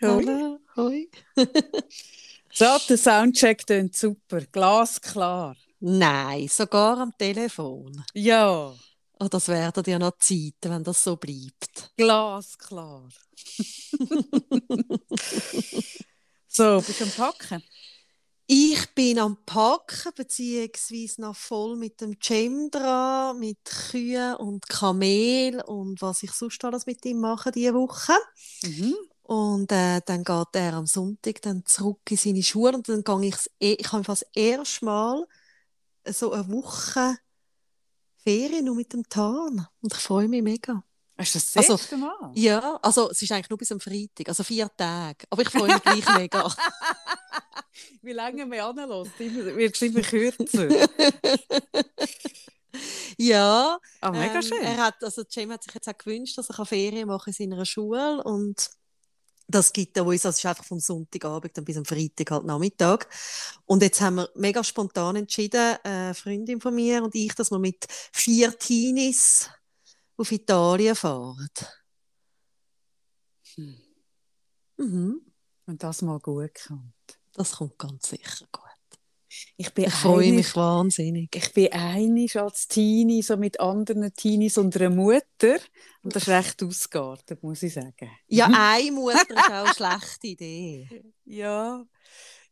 Hallo. Hoi. So, der Soundcheck klingt super. Glasklar. Nein, sogar am Telefon. Ja, Oh, das werden ja noch Zeiten, wenn das so bleibt. glasklar. so, bist du am Packen? Ich bin am Packen, beziehungsweise noch voll mit dem Cem dran, mit Kühen und Kamel und was ich sonst alles mit ihm mache diese Woche. Mhm. Und äh, dann geht er am Sonntag dann zurück in seine Schule und dann gehe ich, ich habe fast das erste Mal so eine Woche Ferien nur mit dem Tarn und ich freue mich mega. Hast du das Also, Mal? Ja, also es ist eigentlich nur bis am Freitag, also vier Tage, aber ich freue mich gleich mega. Wie lange man anlässt, wird immer kürzer. ja, Ah, mega ähm, schön. Er hat, also Cem hat sich jetzt auch gewünscht, dass er Ferien machen in seiner Schule und das gibt er uns, also es ist einfach vom Sonntagabend dann bis am Freitag halt Nachmittag. Und jetzt haben wir mega spontan entschieden, eine Freundin von mir und ich, dass wir mit vier Teenies auf Italien fahren. Hm. Mhm. Und das mal gut kommt. Das kommt ganz sicher gut. Ich bin Ich freue einig- mich wahnsinnig. Ich bin einig als Teenie, so mit anderen Teenies und einer Mutter. Und das ist recht ausgeartet, muss ich sagen. Ja, eine Mutter ist auch eine schlechte Idee. Ja,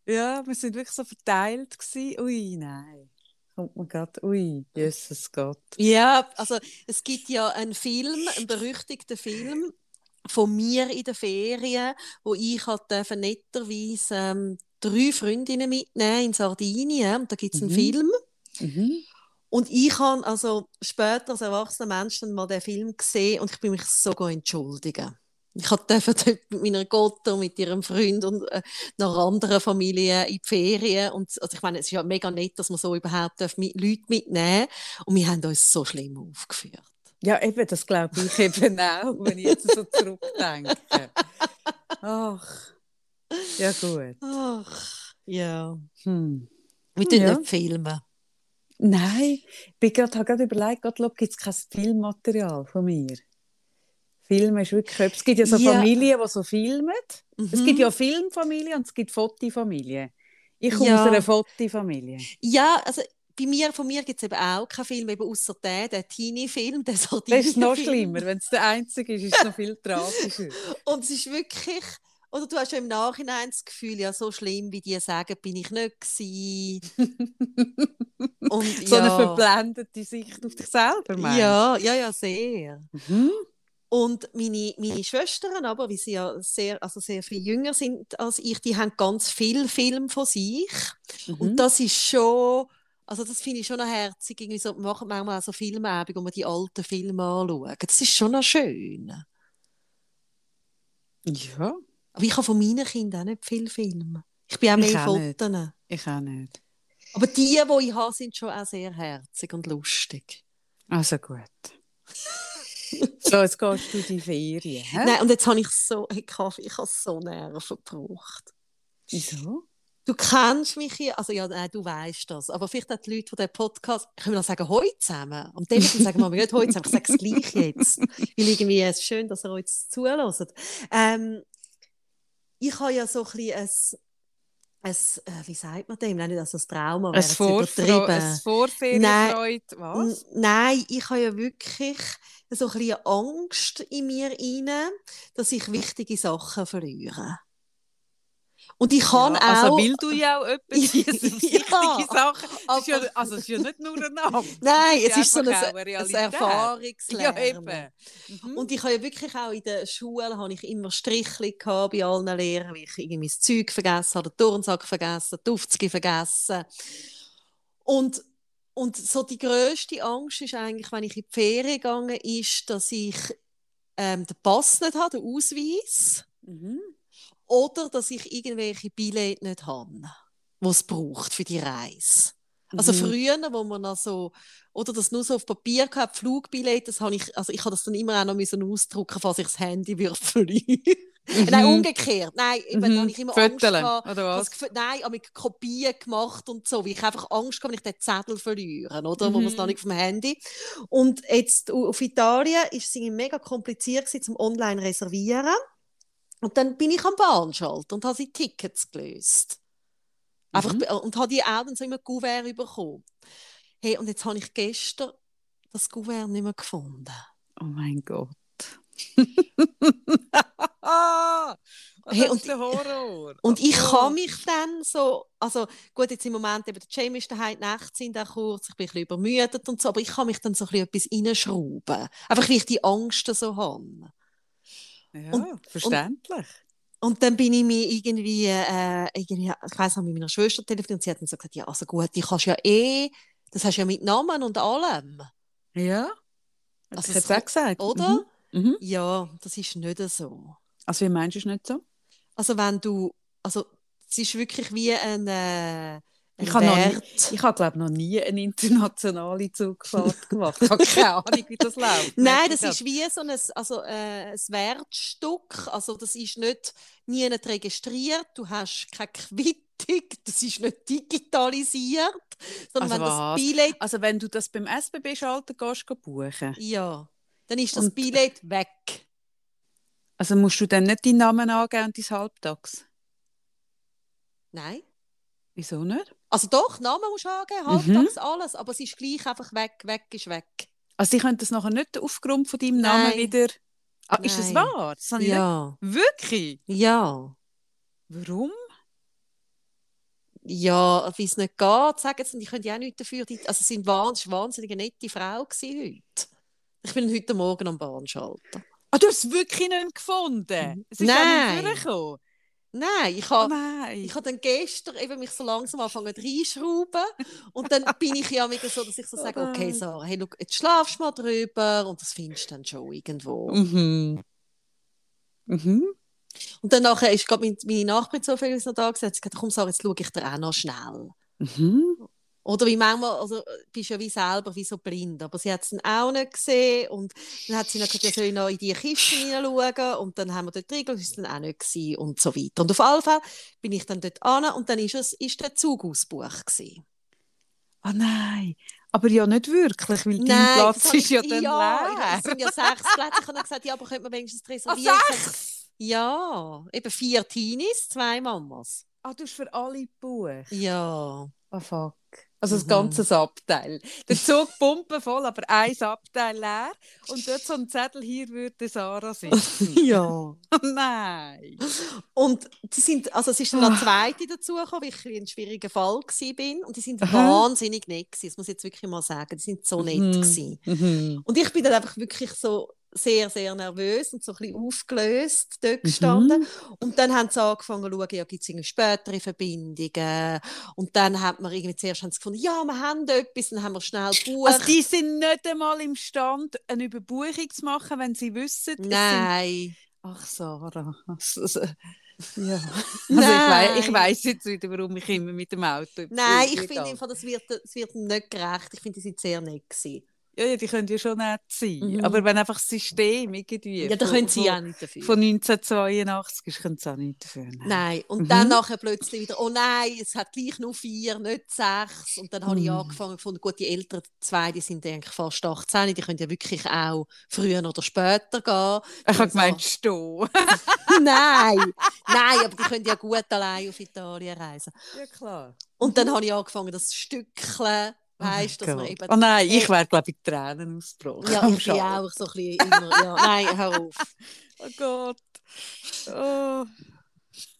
ja, wir sind wirklich so verteilt gewesen. Ui, nein. Kommt mir gerade, ui, Jesus Gott. Ja, also es gibt ja einen Film, einen berüchtigten Film von mir in den Ferien, wo ich halt netterweise ähm, drei Freundinnen mitnehmen in Sardinien. Und da gibt es einen Mhm. Film. Mhm. Und ich habe also später als erwachsener Mensch dann mal den Film gesehen und ich bin mich sogar entschuldigen. Ich durfte dort mit meiner Gotter, mit ihrem Freund und äh, einer anderen Familie in die Ferien. Und, also ich meine, es ist ja mega nett, dass man so überhaupt darf mit Leute mitnehmen Und wir haben uns so schlimm aufgeführt. Ja, eben, das glaube ich eben auch, wenn ich jetzt so zurückdenke. Ach, ja gut. Ach, ja. Hm. Wir tun Ja. filmen. Nein, ich habe gerade überlegt, gibt es kein Filmmaterial von mir? Filmen ist wirklich. Es gibt ja so Ja. Familien, die so filmen. Es Mhm. gibt ja Filmfamilien und es gibt Fotofamilien. Ich komme Ja. aus einer Fotofamilie. Ja, also bei mir, von mir gibt es eben auch keinen Film, eben außer den, den Teenie-Film, den Das ist noch schlimmer. Wenn es der einzige ist, ist es noch viel tragischer. Und es ist wirklich, oder du hast ja im Nachhinein das Gefühl, ja, so schlimm, wie die sagen, bin ich nicht gewesen. Und so ja, eine verblendete Sicht auf dich selber, meinst ja, ja, ja, sehr. Mhm. Und meine, meine Schwestern aber, wie sie ja sehr, also sehr viel jünger sind als ich, die haben ganz viel Film von sich. Und Mhm. das ist schon, also das finde ich schon noch herzig. Irgendwie so, wir machen manchmal auch so Filmabende, wo wir die alten Filme anschauen. Das ist schon noch schön. Ja, Aber ich habe von meinen Kindern auch nicht viel Film. Ich bin auch mehr. Fotos. ich auch nicht. Aber die, die ich habe, sind schon auch sehr herzig und lustig. Also gut. so, jetzt gehst du in die Ferien. hä? Nein, und jetzt habe ich so, ich habe, ich habe so Nerven gebraucht. Wieso? Du kennst mich hier, also ja, nein, du weißt das, aber vielleicht auch die Leute, die den Podcast, können wir sagen, heute zusammen. Am Telefon sagen wir nicht heute zusammen, ich sage es gleich jetzt. Weil irgendwie, es ist schön, dass ihr jetzt zuhört. Ähm, ich habe ja so ein bisschen ein, ein äh, wie sagt man dem? Nein, nicht also ein Trauma, Ein, Vorfreude, übertrieben. ein Vorferienfreude, was? Nein, ich habe ja wirklich so ein bisschen Angst in mir rein, dass ich wichtige Sachen verliere. Und ich kann ja, auch... Also, weil du ja auch etwas Ja, wichtige Sachen. Es ist ja, also, es ist ja nicht nur ein Name. Nein, Es es ist so ein, eine ein Realität. Erfahrungslernen. Ja, eben. Mhm. Und ich habe ja wirklich auch in der Schule habe ich immer Strichli gehabt bei allen Lehrern, weil ich irgendwie das Zeug vergessen habe, den Turnsack vergessen, die Aufzüge vergessen. Und, und so die grösste Angst ist eigentlich, wenn ich in die Ferien gegangen ist, dass ich ähm, den Pass nicht habe, den Ausweis, Mhm. Oder dass ich irgendwelche Billette nicht habe, die es braucht für die Reise. Also Mhm. früher, wo man noch so, oder das nur so auf Papier gehabt, Flugbillett, das habe ich, also ich habe das dann immer auch noch müssen ausdrucken, falls ich das Handy würde verlieren. Nein, umgekehrt. Nein, eben, da Mhm. habe ich immer Angst Föteln, gehabt. oder was? Nein, aber mit Kopien gemacht und so, weil ich einfach Angst habe, wenn ich den Zettel verliere, oder? Wo man es Mhm. noch nicht dem Handy. Und jetzt au- auf Italien ist es mega kompliziert gewesen, zum online reservieren. Und dann bin ich am Bahnschalter und habe die Tickets gelöst. Einfach, Mhm. Und habe die auch dann so immer Kuvert bekommen. Hey, und jetzt habe ich gestern das Kuvert nicht mehr gefunden. Oh mein Gott. Hey, das und- ist der Horror. Und ich Oh. kann mich dann so, also gut, jetzt im Moment eben der Jamie ist daheim, die Nächte sind auch kurz, ich bin ein bisschen übermüdet und so, aber ich kann mich dann so ein bisschen etwas reinschrauben. Einfach, weil ich die Angst so habe. Ja, und- verständlich. Und dann bin ich mir irgendwie, äh, irgendwie ich weiss noch, mit meiner Schwester telefoniert und sie hat dann so gesagt, ja, also gut, die kannst ja eh, das hast du ja mit Namen und allem, ja. Also Also, hätte es auch gesagt. oder? Mhm. Mhm. Ja, das ist nicht so. Also, wie meinst du es nicht so? Also wenn du, also es ist wirklich wie ein, äh, ein Ich habe noch. Ich habe, glaube noch nie eine internationale Zugfahrt gemacht. Ich habe keine Ahnung, wie das läuft. Nein, das ist wie so ein, also, äh, ein Wertstück. Also das ist nicht nie nicht registriert. Du hast keine Quittung. Das ist nicht digitalisiert. Sondern Also wenn das? Billett, Also, wenn du das beim SBB-Schalter gehst, gehst buchen, ja, dann ist das Und- Billett weg. also musst du dann nicht deinen Namen angeben und dein Halbtags? Nein. Wieso nicht? Also doch, Namen musst du angeben, Mhm. halbtags alles, aber es ist gleich einfach weg, weg ist weg. Also, sie können das nachher nicht aufgrund von deinem Namen Nein. wieder... Ah, ist das wahr? Das Ja, nicht... Wirklich? ja. Warum? Ja, wie es nicht geht, sagen sie, und ich könnte ja auch nichts dafür. Also es sind wahnsinnig, wahnsinnig nette Frau heute. Ich bin heute Morgen am Bahnschalter. Ah, du hast es wirklich nicht gefunden? Es ist Nein. auch nicht vorgekommen? Nein, ich Oh habe nein. ich habe dann gestern eben mich so langsam angefangen reinschrauben und dann bin ich ja wieder so, dass ich so Oh sage, okay, nein. Sarah, hey, schau, jetzt schlafst du mal drüber und das findest du dann schon irgendwo. Mhm. Mhm. Und dann nachher ist gerade meine, meine Nachbarin so viel noch da gesagt, komm Sarah, jetzt schaue ich dir auch noch schnell. Mhm. Oder wie manchmal, also äh, bist ja wie selber wie so blind, aber sie hat es dann auch nicht gesehen und dann hat sie dann gesagt, ja, soll ich noch in die Kiste hineinschauen und dann haben wir dort reingeschaut, das war dann auch nicht gewesen und so weiter. Und auf alle Fälle bin ich dann dort an und dann ist, es, ist der Zug ausgebucht gewesen. Ah nein. Aber ja nicht wirklich, weil dein Nein, Platz ist ja dann ja, leer. Es sind ja sechs Plätze. Ich habe dann gesagt, ja, aber könnte man wenigstens Ah, reservieren? Sage, sechs? Ja, eben vier Teenies, zwei Mamas. Ah, du hast für alle gebucht? Ja. Ah, fuck. Also das Mhm. ganze Abteil. Der Zug pumpenvoll, aber ein Abteil leer. Und dort so ein Zettel, hier würde Sarah sitzen. Ja. nein. Und die sind, also es ist dann Ah. noch zweite dazugekommen, weil ich in einem schwierigen Fall war. Und die sind Aha. wahnsinnig nett gewesen. Das muss ich jetzt wirklich mal sagen. Die sind so nett Mhm. gewesen. Mhm. Und ich bin dann einfach wirklich so sehr, sehr nervös und so ein bisschen aufgelöst dort gestanden. Mhm. Und dann haben sie angefangen zu schauen, ja, gibt es spätere Verbindungen. Und dann hat man irgendwie zuerst haben sie gefunden, ja, wir haben etwas, dann haben wir schnell gebucht. Also die sind nicht einmal imstand, eine Überbuchung zu machen, wenn sie wissen, es sind Nein. Ach, Sarah. Also, ja. Also Nein. ich, wei ich weiss jetzt wieder, warum ich immer mit dem Auto Nein, ich finde das wird, das wird nicht gerecht. Ich finde, die sind sehr nett gewesen. Ja, ja, die können ja schon nett sein. Mhm. Aber wenn einfach das System irgendwie Ja, da von, können sie von, auch nicht dafür. von 1982 ist, können sie auch nicht dafür. Nein. Nein, und Mhm. dann nachher plötzlich wieder, oh nein, es hat gleich nur vier, nicht sechs. Und dann habe ich Mhm. angefangen gefunden, gut, die älteren zwei, die sind eigentlich fast 18, die können ja wirklich auch früher oder später gehen. Ich habe gemeint, stehen. nein, nein, aber die können ja gut allein auf Italien reisen. Ja, klar. Und dann habe ich angefangen, das Stückchen, weißt du, dass man eben... Oh nein, ich wäre, glaube ich, Tränen ausgebrochen. ja, ich bin auch so ein bisschen immer, ja, nein, hör auf. Oh Gott. Oh.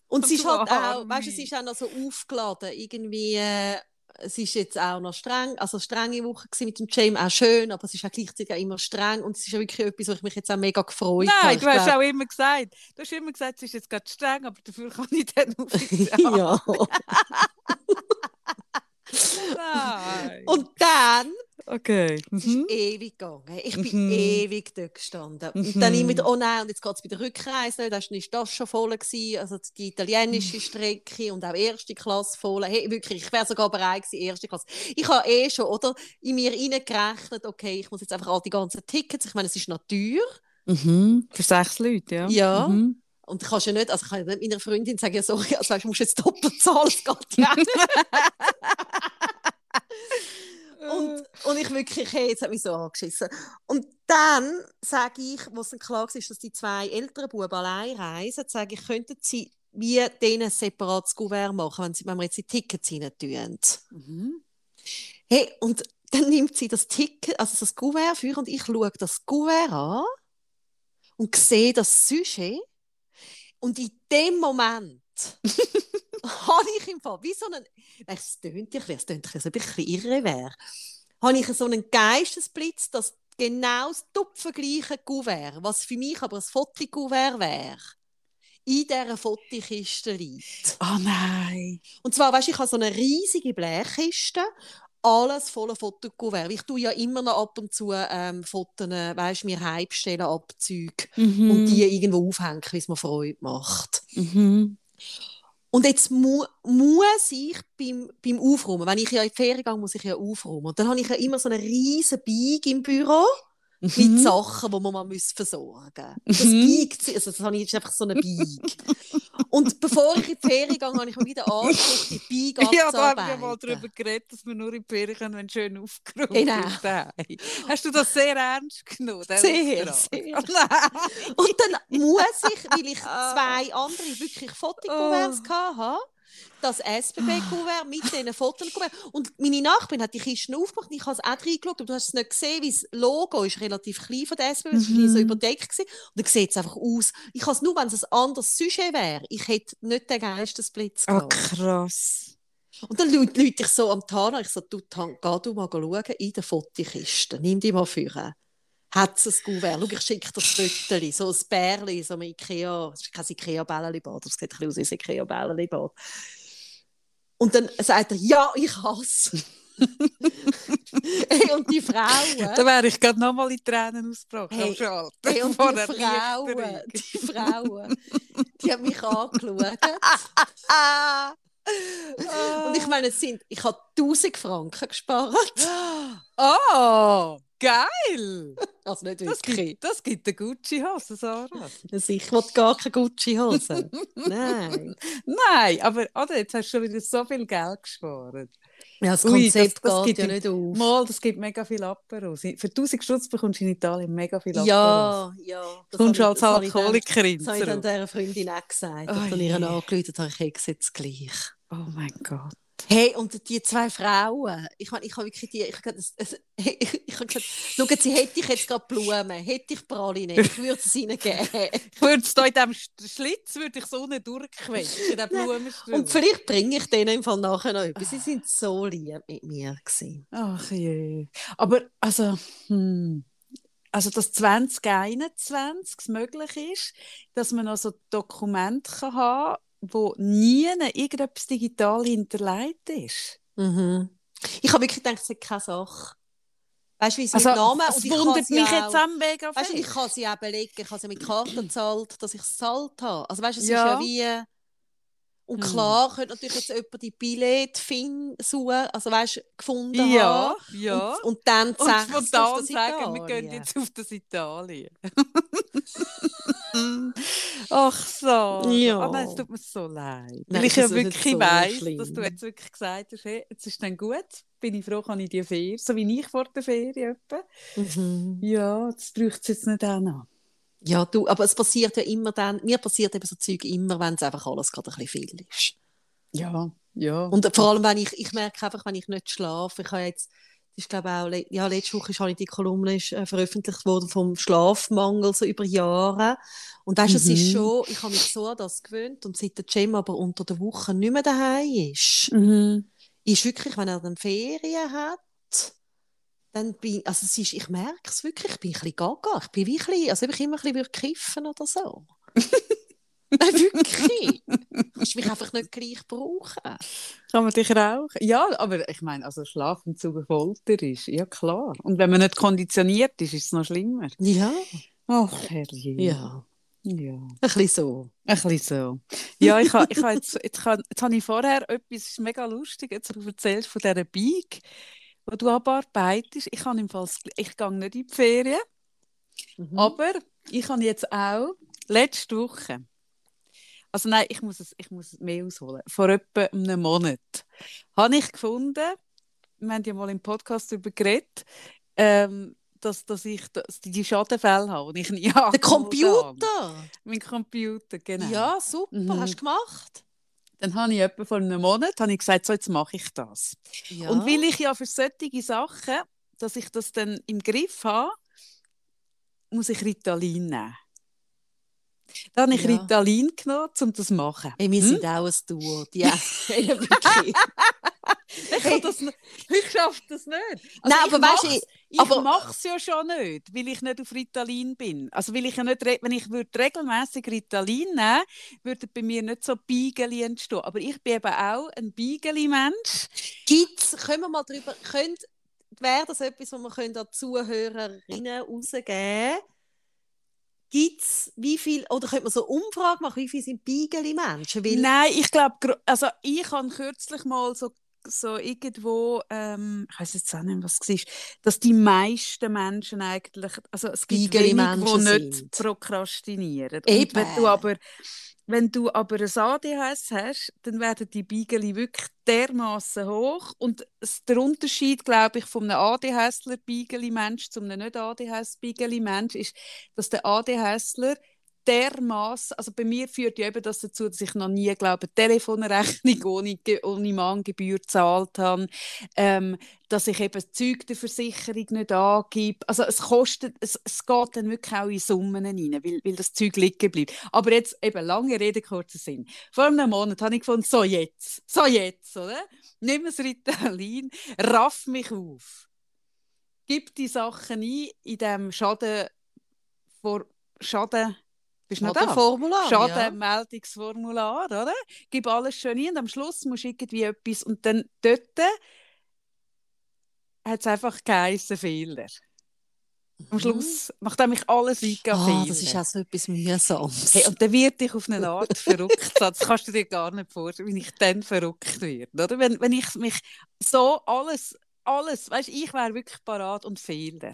Und es Du ist halt auch, weißt du, es ist auch noch so aufgeladen, irgendwie, äh, es ist jetzt auch noch streng, also strenge Woche mit dem James, auch schön, aber es ist auch gleichzeitig auch immer streng und es ist ja wirklich etwas, wo ich mich jetzt auch mega gefreut habe. Nein, du hast auch immer gesagt, du hast immer gesagt, es ist jetzt gerade streng, aber dafür kann ich dann offiziell. ja. Nein. Und dann okay. es ist Mhm. ewig gegangen. Ich bin Mhm. ewig dort gestanden. Mhm. Und dann immer wieder, oh nein, und jetzt geht es bei der Rückreise nicht. Dann ist das schon voll gewesen. Also die Mhm. italienische Strecke und auch erste Klasse voll. Hey, wirklich, ich wäre sogar bereit gewesen, erste Klasse. Ich habe eh schon, oder, in mir reingerechnet, okay, ich muss jetzt einfach all die ganzen Tickets, ich meine, es ist noch teuer. Mhm. Für sechs Leute, ja. Ja. Mhm. Und ich kann ja nicht, also ich kann ja meiner Freundin sagen, ja, sorry, also weißt, du musst jetzt doppelt zahlen, es geht ja und, und ich wirklich, hey, jetzt hat mich so angeschissen. Und dann sage ich, wo es dann klar war, dass die zwei älteren Buben allein reisen, sage ich, könnten sie wie denen ein separates Kuvert machen, wenn, sie, wenn wir jetzt die Tickets rein tun. Mhm. Hey, und dann nimmt sie das Ticket, also das Kuvert für und ich schaue das Kuvert an und sehe das Sujet und in dem Moment habe ich im Fall wie so einen, es tönt ja, es tönt ein bisschen irre wäre, habe ich so einen Geistesblitz, dass genau das tupfengleiche Kuvert, was für mich aber ein Fotokuvert wäre, in dieser Fotokiste liegt. Oh nein. Und zwar, weißt du, ich habe so eine riesige Blechkiste, alles voller Fotokuvert. Ich tue ja immer noch ab und zu ähm, Fotos, weißt mir heimstellen, Abzüge Mhm. und die irgendwo aufhängen, wie es mir Freude macht. Mhm. Und jetzt mu muss ich beim, beim Aufräumen, wenn ich ja in die Ferien gehe, muss ich ja aufräumen. Und dann habe ich ja immer so einen riesen Bag im Büro Mhm. Sachen, die man mal muss versorgen muss. Das Mhm. Bag, also das habe ich, ist einfach so ein Bag. Und bevor ich in die Ferien gehe, habe ich mir wieder angeguckt, die Bag Ja, da haben wir abzuarbeiten. mal darüber geredet, dass wir nur in die Ferien können, wenn schön aufgeräumt Genau. ist. daheim. Hast du das sehr ernst genommen? Sehr, Auftrag? sehr. Oh. Und dann muss ich, weil ich Ah. zwei andere wirklich Fotokuverts hatte, das SBB-Kuvert mit diesen Fotokuverts. Und meine Nachbarin hat die Kisten aufgemacht ich habe es auch reingeschaut, aber du hast es nicht gesehen, weil das Logo ist relativ klein von der SBB, es war Mhm. so überdeckt. Gewesen. Und dann sieht es einfach aus. Ich habe es nur, wenn es ein anderes Sujet wäre. Ich hätte nicht den Geistesblitz Oh, gehabt. krass. Und dann lüte ich so am Tana, ich so, du, geh du mal schauen in der Fotokiste, nimm die mal vor. Hat es ein Kuvert? Schau, ich schicke das Foto, so ein Bärli, so ein Ikea, es ist kein Ikea-Bällebad, das sieht ein bisschen aus wie ein Ikea-Bällebad. Und dann sagt er, ja, ich hasse. hey, und die Frauen, Da wäre ich gerade nochmal in Tränen ausgebrochen. Hey, hey, und von die Frauen, die Frauen, die haben mich angeschaut. Und ich meine, es sind, ich habe 1000 Franken gespart. Oh, geil! Also nicht Das wirklich. gibt, das gibt eine Gucci-Hose, Sarah. Also ich will gar keine Gucci-Hose. Nein. Nein, aber oder, jetzt hast du schon wieder so viel Geld gespart. Ja, das Ui, Konzept das- das geht ja nicht auf. Mal, das gibt mega viel Aperos. Für 1000 Stutz bekommst du in Italien mega viel Aperos. Ja, ja. Du kommst habe als das Alkoholikerin Das habe ich dann dieser Freundin auch gesagt. Oh Und dann ihr je. angerufen habe, ich jetzt gleich. Oh mein Gott. Hey, und die zwei Frauen, ich meine, ich habe wirklich die, ich habe ich, ich habe gesagt, schauen Sie, hätte ich jetzt gerade Blumen, hätte ich Praline, ich würde es Ihnen geben. Ich würde es in diesem Sch- Schlitz würde ich so nicht durchquetschen, den Blumenstrauß. Und vielleicht bringe ich denen im Fall nachher noch etwas. Sie sind so lieb mit mir gewesen. Ach je. Aber also, hm, also dass 2021 es möglich ist, dass man also Dokumente kann haben wo nie irgendetwas digital hinterlegt ist. Mhm. Ich habe wirklich gedacht, es ist keine Sache. Weißt du, wie sie Also, mit Namen es und ich wundert mich auch, jetzt auch mega Weißt viel. ich kann sie auch belegen, ich habe sie mit Karten gezahlt, dass ich es gezahlt habe. Also weißt du, es Ja. ist ja wie... Und Hm. klar könnte natürlich jetzt jemand die Billett fin- suchen, also weißt du, gefunden ja, haben. ja. Und, und dann Und spontan auf das sagen, wir gehen jetzt auf das Italien. Ach so. Ja. Ah, nein, es tut mir so leid. Weil ich ja wirklich so weiss, schlimm. dass du jetzt wirklich gesagt hast, hey, jetzt ist dann gut, bin ich froh, kann ich die Ferien, so wie ich vor der Ferien etwa. Mhm. Ja, das braucht es jetzt nicht auch noch. Ja, du, aber es passiert ja immer dann, mir passiert eben so Zeug immer, wenn es einfach alles gerade ein bisschen viel ist. Ja, ja. Und vor allem, wenn ich, ich merke einfach, wenn ich nicht schlafe, ich habe jetzt, ist glaube auch, ja, letzte Woche ist halt die Kolumne ist, äh, veröffentlicht worden vom Schlafmangel so über Jahre. Und weißt du, es ist Mhm. schon, ich habe mich so an das gewöhnt und seit der Cem aber unter der Woche nicht mehr daheim ist, Mhm. ist wirklich, wenn er dann Ferien hat, dann bin also es ist, ich merke es wirklich, ich bin ein bisschen gaga, ich bin wie ein bisschen, als ob ich immer ein bisschen kiffen oder so. Nein, wirklich. Kannst du mich einfach nicht gleich brauchen. Kann man dich rauchen? Ja, aber ich meine, also Schlafen zu Folter ist, ja klar. Und wenn man nicht konditioniert ist, ist es noch schlimmer. Ja. Ach, herrje. Ja. Ja. Ein bisschen so. Ein bisschen so. Ja, ich habe ich ha jetzt, jetzt, ha- jetzt habe ich vorher etwas, ist mega lustig, jetzt du erzählst von dieser Bike, wo du abarbeitest. Ich im Fall, ich gehe nicht in die Ferien, Mhm. aber ich habe jetzt auch letzte Woche, also nein, ich muss es, ich muss es mehr ausholen, vor etwa einem Monat, habe ich gefunden, wir haben ja mal im Podcast darüber geredet, ähm, dass, dass ich dass die Schadenfälle habe, die ich nie habe. Der Computer? Mein Computer, genau. Ja, super. Mhm. Hast du gemacht? Dann habe ich etwa vor einem Monat habe ich gesagt, so, jetzt mache ich das. Ja. Und weil ich ja für solche Sachen, dass ich das dann im Griff habe, muss ich Ritalin nehmen. Da habe ich Ja. Ritalin genommen, um das zu machen. Hey, wir Hm? sind auch ein Duo. Ja, wirklich. Ich, das ich schaffe das nicht. Also Nein, aber weißt du, mach's- ich- mache es ja schon nicht, weil ich nicht auf Ritalin bin. Also weil ich ja nicht, wenn ich würde regelmäßig Ritalin nehmen, würde bei mir nicht so Beigeli entstehen. Aber ich bin eben auch ein Beigeli-Mensch. Gibt's, können wir mal drüber, könnt, wäre das etwas, was wir können an Zuhörerinnen rausgeben Gibt's, wie viel, oder könnte man so eine Umfrage machen, wie viele sind Beigeli-Menschen? Weil, Nein, ich glaube, also ich habe kürzlich mal so, so irgendwo, ähm, ich weiß jetzt auch nicht, was es war, dass die meisten Menschen eigentlich, also es gibt wenig, die nicht prokrastinieren. Und Eben. wenn du aber wenn du aber ein ADHS hast, dann werden die Beigeli wirklich dermaßen hoch. Und der Unterschied, glaube ich, von einem ADHSler Beigeli-Mensch zu einem nicht ADHS Beigeli-Mensch ist, dass der ADHSler dermaßen, also bei mir führt ja eben das dazu, dass ich noch nie, glaube Telefonrechnung ohne, ohne Mahngebühr gezahlt habe, ähm, dass ich eben Zeug der Versicherung nicht angebe. Also es kostet, es, es geht dann wirklich auch in Summen rein, weil, weil das Zeug liegen bleibt. Aber jetzt eben lange Rede, kurzer Sinn. Vor einem Monat habe ich gefunden, so jetzt, so jetzt, oder? Nimm das Ritalin, raff mich auf. Gib die Sachen ein in dem Schaden vor Schaden bist noch oder da? Formular. Ja. Schadenmeldungsformular, oder? Gib alles schön ein und am Schluss musst du irgendwie etwas und dann dort hat es einfach geheißen Fehler. Am Schluss, nachdem ich alles eingegeben Ah, Fehler. das ist auch so etwas Mühsames. Hey, und dann wird ich auf eine Art verrückt. Das kannst du dir gar nicht vorstellen, wie ich dann verrückt werde. Oder? Wenn, wenn ich mich so alles, alles, weißt ich wäre wirklich parat und Fehler.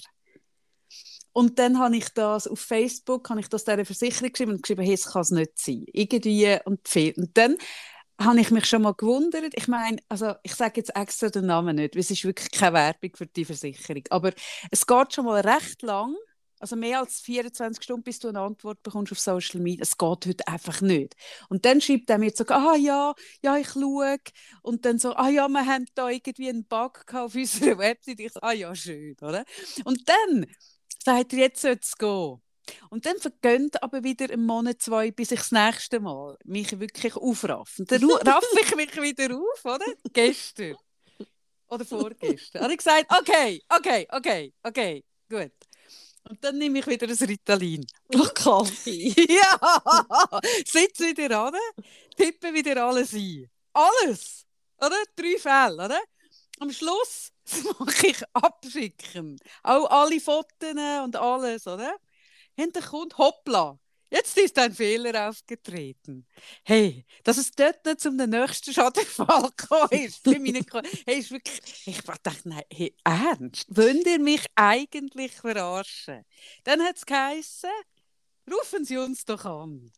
Und dann habe ich das auf Facebook, habe ich das dieser Versicherung geschrieben und geschrieben, hey, es kann es nicht sein. Irgendwie und fehlt. Und dann habe ich mich schon mal gewundert. Ich meine, also ich sage jetzt extra den Namen nicht, weil es ist wirklich keine Werbung für die Versicherung. Aber es geht schon mal recht lang, also mehr als 24 Stunden, bis du eine Antwort bekommst auf Social Media. Es geht heute einfach nicht. Und dann schreibt er mir so, ah ja, ja, ich schaue. Und dann so, ah ja, wir haben da irgendwie einen Bug auf unserer Website. Ich so, ah ja, schön, oder? Und dann sagt er, jetzt soll es gehen. Und dann vergönnt aber wieder einen Monat, zwei, bis ich das nächste Mal mich wirklich aufraffe. Und dann raffe ich mich wieder auf, oder? Gestern. Oder vorgestern. Habe ich gesagt, okay, okay, okay, okay, gut. Und dann nehme ich wieder ein Ritalin. Oh, Kaffee. ja! Sitze wieder an, tippe wieder alles ein. Alles! Oder? Drei Fälle, oder? Am Schluss mache ich abschicken. Auch alle Fotos und alles, oder? Und dann kommt, hoppla, jetzt ist ein Fehler aufgetreten. Hey, dass es dort nicht zum nächsten Schadenfall gekommen ist. Bei meinen Ko- hey, ist wirklich, ich dachte, nein, hey, ernst? Wollt ihr mich eigentlich verarschen? Dann hat es geheißen, rufen Sie uns doch an.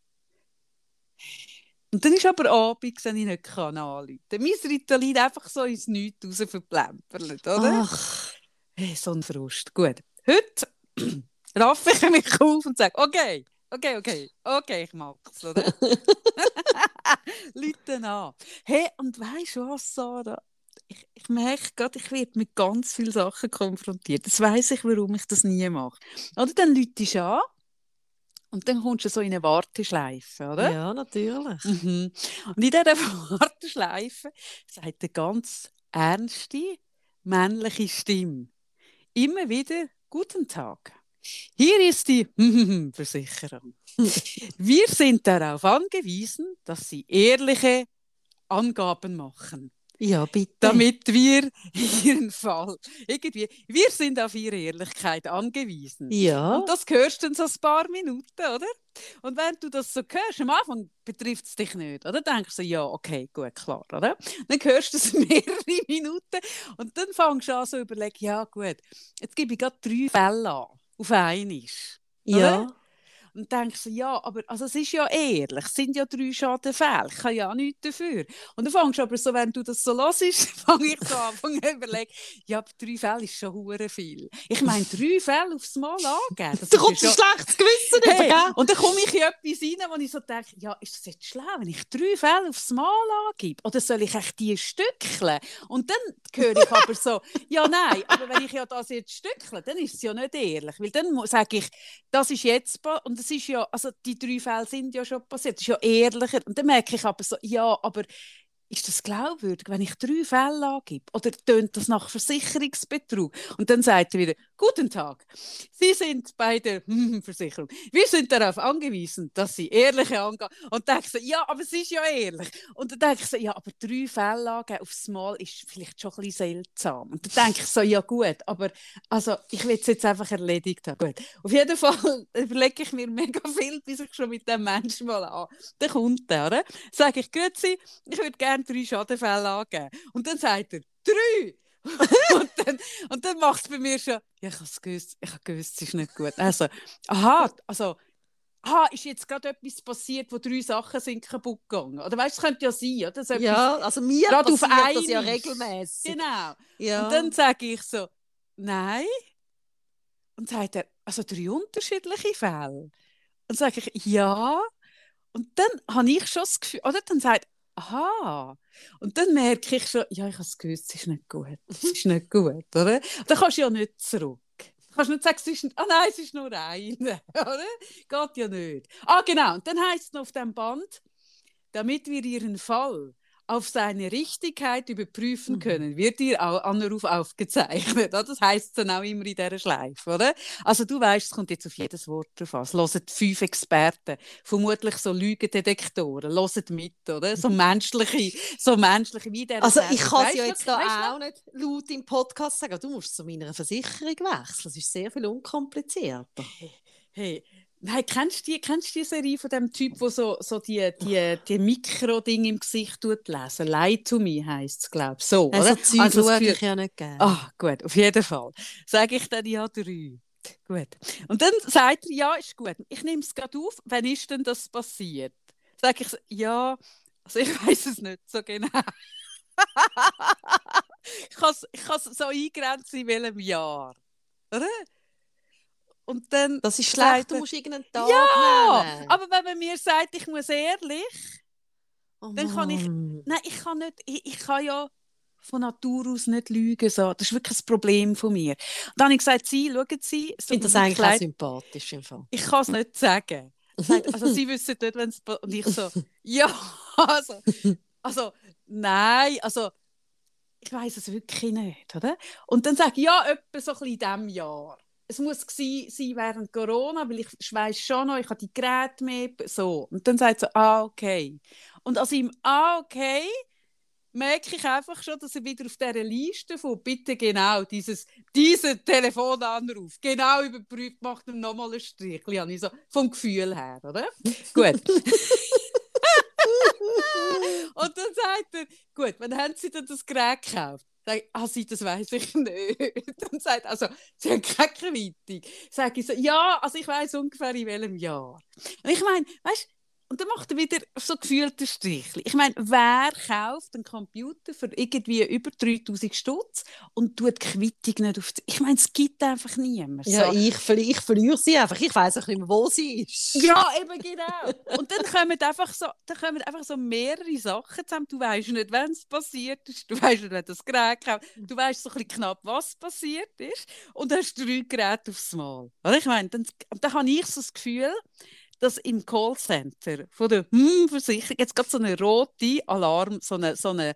Und dann ist aber Abend, dass ich nicht kann anrufen. Mein Ritalin einfach so ins Nichts raus verplempert, oder? Ach, Hey, so ein Frust. Gut. Heute raffe ich mich auf und sage, okay, okay, okay, okay, ich mach's, oder? Leute an. Hey, und weißt du was, Sarah? Ich, ich merke gerade, ich werde mit ganz vielen Sachen konfrontiert. Das weiß ich, warum ich das nie mache. Oder dann du an und dann kommst du so in eine Warteschleife, oder? ja, natürlich. Mhm. Und in dieser Warteschleife sagt eine ganz ernste, männliche Stimme immer wieder Guten Tag. Hier ist die Versicherung. Wir sind darauf angewiesen, dass Sie ehrliche Angaben machen, Ja, bitte. damit wir Ihren Fall irgendwie, wir sind auf Ihre Ehrlichkeit angewiesen. Ja. Und das hörst du dann so ein paar Minuten, oder? Und wenn du das so hörst, am Anfang betrifft es dich nicht, oder? Dann denkst du so, ja, okay, gut, klar, oder? Dann hörst du es mehrere Minuten und dann fängst du an so zu überlegen, ja gut, jetzt gebe ich gerade drei Fälle an, auf einmal. ja. Und denke so, ja, aber also es ist ja ehrlich, es sind ja drei Schadenfälle, ich kann ja auch nichts dafür. Und dann fängst du aber so, wenn du das so hörst, fange ich so an, fange zu überlegen, ja, aber drei Fälle ist schon hure viel. Ich meine, drei Fälle aufs Mal angeben. Das du kommst ein schlechtes Gewissen hey, über, Und dann komme ich in etwas rein, wo ich so denke, ja, ist das jetzt schlau, wenn ich drei Fälle aufs Mal angebe? Oder soll ich echt die stückeln? Und dann höre ich aber so, ja, nein, aber wenn ich ja das jetzt stückle, dann ist es ja nicht ehrlich. Weil dann sage ich, das ist jetzt, und das ist ja, also die drei Fälle sind ja schon passiert, das ist ja ehrlicher. Und dann merke ich aber so, ja, aber ist das glaubwürdig, wenn ich drei Fälle angebe? Oder tönt das nach Versicherungsbetrug? Und dann sagt er wieder, guten Tag, Sie sind bei der Versicherung. Wir sind darauf angewiesen, dass Sie ehrliche Angaben... Und dann ich so, ja, aber es ist ja ehrlich. Und dann ich so, ja, aber drei Fälle angeben aufs Mal ist vielleicht schon ein bisschen seltsam. Und dann denke ich so, ja gut, aber also, ich will es jetzt einfach erledigt haben. Gut. Auf jeden Fall überlege ich mir mega viel, bis ich schon mit dem Menschen mal an. Dann kommt der, oder? Sage ich, grüezi, ich würde gerne drei Schadenfälle angeben. Und dann sagt er, drei! und dann, und dann macht es bei mir schon, ja, ich habe es gewusst, ich habe gewusst, es ist nicht gut. Also, aha, also, aha, ist jetzt gerade etwas passiert, wo drei Sachen sind kaputt gegangen? Oder weißt du, es könnte ja sein, oder? ja, also mir passiert auf das ja regelmäßig. Genau. Ja. Und dann sage ich so, nein. Und sagt er, also drei unterschiedliche Fälle. Und sage ich, ja. Und dann habe ich schon das Gefühl, oder dann sagt aha. Und dann merke ich schon, ja, ich habe es gewusst, es ist nicht gut. Es ist nicht gut, oder? Dann kannst du ja nicht zurück. Du kannst nicht sagen, es ist, ah nein, es ist nur eine, oder? Geht ja nicht. Ah, genau. Und dann heißt es noch auf dem Band, damit wir ihren Fall auf seine Richtigkeit überprüfen mhm. können, wird ihr Anruf aufgezeichnet. Das heißt es dann auch immer in dieser Schleife, oder? Also du weißt, es kommt jetzt auf jedes Wort drauf an. Es hören fünf Experten, vermutlich so Lügendetektoren, hören mit, oder? So menschliche, so menschliche wie der. Also ich kann es ja jetzt da auch nicht laut im Podcast sagen, du musst zu meiner Versicherung wechseln. Das ist sehr viel unkomplizierter. Hey, hey Nein, kennst du die, kennst die Serie von dem Typ, der so, so die, die, die Mikro-Dinge im Gesicht tut lesen? Lie to me heisst es, glaube ich. So, also, oder? Zeug also schaue ich ja nicht gerne. Ah, gut, auf jeden Fall. Sage ich dann ja drei. Gut. Und dann sagt er, ja, ist gut. Ich nehme es gerade auf. Wann ist denn das passiert? Sage ich, ja, also ich weiß es nicht so genau. ich kann es so eingrenzen, in welchem Jahr. Oder? Und dann das ist schlecht, du musst irgendeinen Tag ja, nehmen. aber wenn man mir sagt, ich muss ehrlich, oh dann kann ich, nein, ich kann nicht, ich, ich kann ja von Natur aus nicht lügen. So. Das ist wirklich ein Problem von mir. Und dann habe ich gesagt, Sie, schauen Sie. Ich finde das eigentlich leid. sympathisch. Im Fall. Ich kann es nicht sagen. also Sie wissen nicht, wenn es... Und ich so, ja, also, also, nein, also, ich weiß es wirklich nicht, oder? Und dann sage ich, ja, etwa so ein bisschen in diesem Jahr es muss sein während Corona, weil ich weiß schon noch, ich habe die Geräte mehr, so. Und dann sagt sie, ah, okay. Und aus ihm, ah, okay, merke ich einfach schon, dass er wieder auf dieser Liste von bitte genau dieses, diesen Telefonanruf genau überprüft, macht ihm nochmal einen Strich. Ich so, vom Gefühl her, oder? Gut. und dann sagt er, gut, wann haben Sie denn das Gerät gekauft? Sag ich, ah, sie, das weiß ich nicht. Dann sagt also, sie haben keine Quittung. Sag ich so, ja, also ich weiß ungefähr in welchem Jahr. Und ich meine, weißt und dann macht er wieder so gefühlte Strichli. Ich meine, wer kauft einen Computer für irgendwie über 3000 Stutz und tut die Quittung nicht auf die... Ich meine, es gibt einfach niemand. Ja, so. ich, ich verliere sie einfach. Ich weiß auch nicht mehr, wo sie ist. Ja, eben genau. und dann kommen einfach so, dann kommen einfach so mehrere Sachen zusammen. Du weißt nicht, wenn es passiert ist. Du weißt nicht, wenn das Gerät kommt. Du weißt so ein bisschen knapp, was passiert ist. Und dann hast du drei Geräte aufs Mal. Ich meine, dann, dann habe ich so das Gefühl, dass im Callcenter von der hm, Versicherung jetzt gerade so eine rote Alarm, so eine, so eine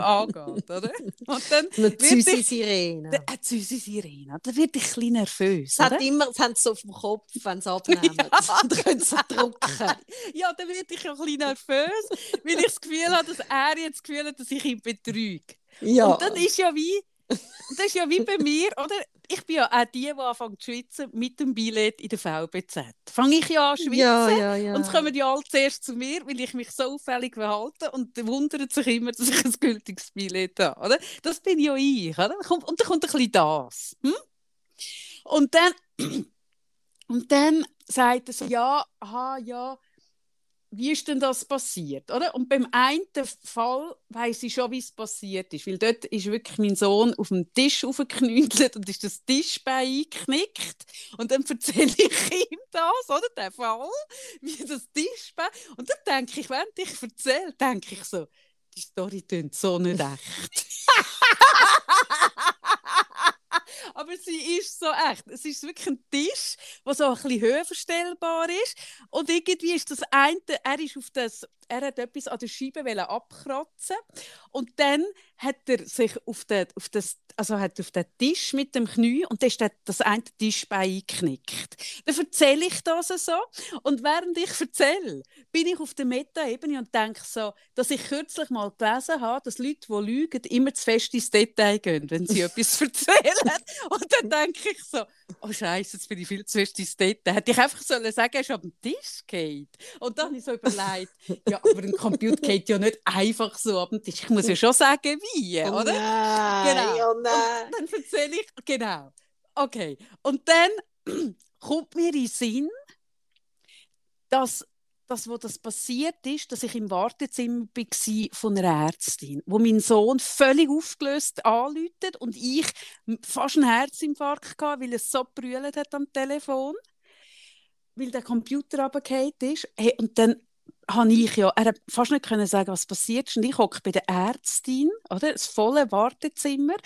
angeht, oder? Und dann eine Züsi-Sirene. Eine Züsi-Sirene. Da wird ich ein bisschen nervös. Es hat immer, es haben sie auf dem Kopf, wenn sie abnehmen. ja. Dann können sie drücken. ja, dann werde ich ein bisschen nervös, weil ich das Gefühl habe, dass er jetzt das Gefühl hat, dass ich ihn betrüge. Ja. Und dann ist ja wie das ist ja wie bei mir, oder? Ich bin ja auch die, die anfangen zu schwitzen mit dem Billett in der VBZ. Fange ich ja an zu schwitzen ja, ja, ja. und es kommen die alle zuerst zu mir, weil ich mich so auffällig verhalte und wundern sich immer, dass ich ein gültiges Billett habe. Oder? Das bin ja ich. Oder? Und dann kommt ein bisschen das. Hm? Und dann Und dann sagt er so, ja, aha, ja, wie ist denn das passiert? Oder? Und beim einen Fall weiß ich schon, wie es passiert ist. Weil dort ist wirklich mein Sohn auf dem Tisch aufgeknündelt und ist das Tischbein eingeknickt. Und dann erzähle ich ihm das, oder? Der Fall, wie das Tischbein. Und dann denke ich, während ich erzähle, denke ich so, die Story klingt so nicht echt. aber sie ist so echt. Es ist wirklich ein Tisch, der so ein bisschen höhenverstellbar ist. Und irgendwie ist das eine, er ist auf das, er hat etwas an der Scheibe abkratzen und dann hat er sich auf, den, auf, das, also hat auf den Tisch mit dem Knie und dann ist das eine Tischbein eingeknickt. Dann erzähle ich das so und während ich erzähle, bin ich auf der Meta-Ebene und denke so, dass ich kürzlich mal gelesen habe, dass Leute, die lügen, immer zu fest ins Detail gehen, wenn sie etwas erzählen. Und dann denke ich so, oh Scheiße, jetzt bin ich viel zu fest ins Detail. Hätte ich einfach sollen sagen, er ist ab dem Tisch geht. Und dann habe ich so überlegt, ja, aber ein Computer geht ja nicht einfach so ab. Ich muss ja schon sagen, wie, oh oder? Nein, genau. Oh nein. Und dann erzähle ich, genau. Okay. Und dann kommt mir in Sinn, dass das, wo das passiert ist, dass ich im Wartezimmer war von einer Ärztin, wo mein Sohn völlig aufgelöst anläutet und ich fast einen Herzinfarkt hatte, weil es so brüllt hat am Telefon, weil der Computer runtergefallen ist. Hey, und dann habe ich ja, er hat fast nicht können sagen, was passiert ist. Und ich hocke bei der Ärztin, oder? Das volle Wartezimmer.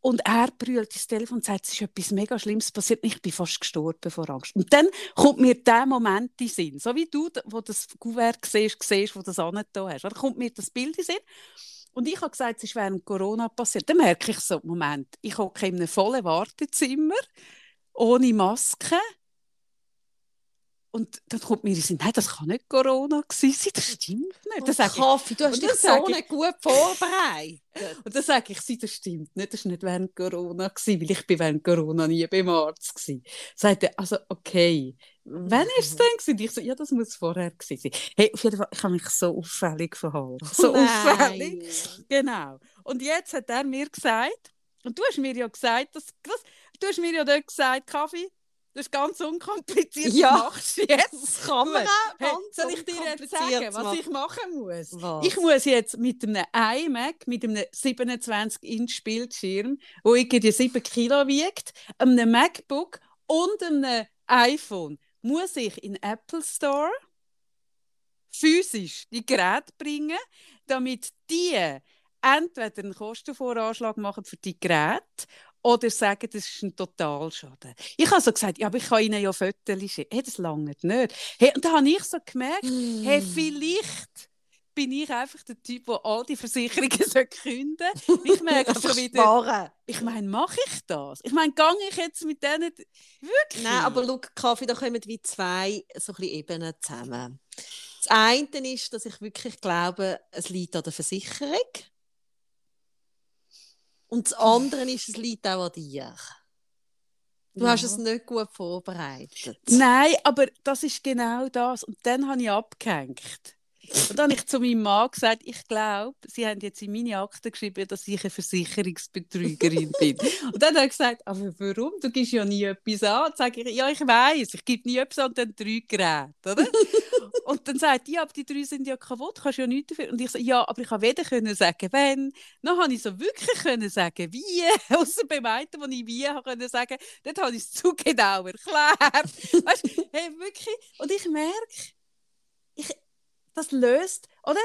Und er brüllt ins Telefon und sagt, es ist etwas mega Schlimmes passiert. Ich bin fast gestorben vor Angst. Und dann kommt mir der Moment in Sinn. So wie du, wo das Kuvert siehst, siehst, wo das da hast. Dann kommt mir das Bild in Sinn. Und ich habe gesagt, es ist während Corona passiert. Dann merke ich so, Moment, ich hocke in einem vollen Wartezimmer, ohne Maske und dann kommt mir in Sinn, nein, das kann nicht Corona gewesen sein, das stimmt nicht. Das oh, Kaffee, du hast dich so nicht gut vorbereitet. und dann sage ich, das stimmt nicht, das war nicht während Corona, gewesen, weil ich bin während Corona nie beim Arzt war. Sagt er, also okay, wann war es denn? Gewesen? Ich so, ja, das muss vorher gewesen sein. Hey, auf jeden Fall, ich habe mich so auffällig verhalten. So Nein. auffällig. Genau. Und jetzt hat er mir gesagt, und du hast mir ja gesagt, dass, das, du hast mir ja dort gesagt, Kaffee, das ist ganz unkompliziert. Ja. Machst du jetzt? Kann man Hey, soll ich dir jetzt sagen, was ich machen muss? Was? Ich muss jetzt mit einem iMac, mit einem 27-Inch-Bildschirm, der irgendwie 7 Kilo wiegt, einem MacBook und einem iPhone, muss ich in den Apple Store physisch die Geräte bringen, damit die entweder einen Kostenvoranschlag machen für die Geräte oder sagen, das ist ein Totalschaden. Ich habe so gesagt, ja, aber ich kann Ihnen ja Fotos schicken. Hey, das langt nicht. Hey, und da habe ich so gemerkt, Mm. hey, vielleicht bin ich einfach der Typ, der all die Versicherungen soll künden Ich merke schon wieder, Sparen. ich meine, mache ich das? Ich meine, gehe ich jetzt mit denen wirklich? Nein, aber schau, Kaffee, da kommen wie zwei so ein Ebenen zusammen. Das eine ist, dass ich wirklich glaube, es liegt an der Versicherung. Und das andere ist, es liegt auch an dir. Du hast Ja. es nicht gut vorbereitet. Nein, aber das ist genau das. Und dann habe ich abgehängt. Und dann habe ich zu meinem Mann gesagt, ich glaube, Sie haben jetzt in meine Akte geschrieben, dass ich eine Versicherungsbetrügerin bin. Und dann hat er gesagt, aber warum? Du gibst ja nie etwas an. Und sage ich, ja, ich weiß, ich gebe nie etwas an, dann drei Geräte. Oder? Und dann sagt er, ja, aber die drei sind ja kaputt, kannst ja nichts dafür. Und ich so, ja, aber ich habe weder können sagen, wenn. Dann habe ich so wirklich können sagen, wie. Außer beim einen, wo ich wie habe können sagen, dort habe ich es zu genau erklärt. weißt du, hey, wirklich. Und ich merke, ich, das löst, oder?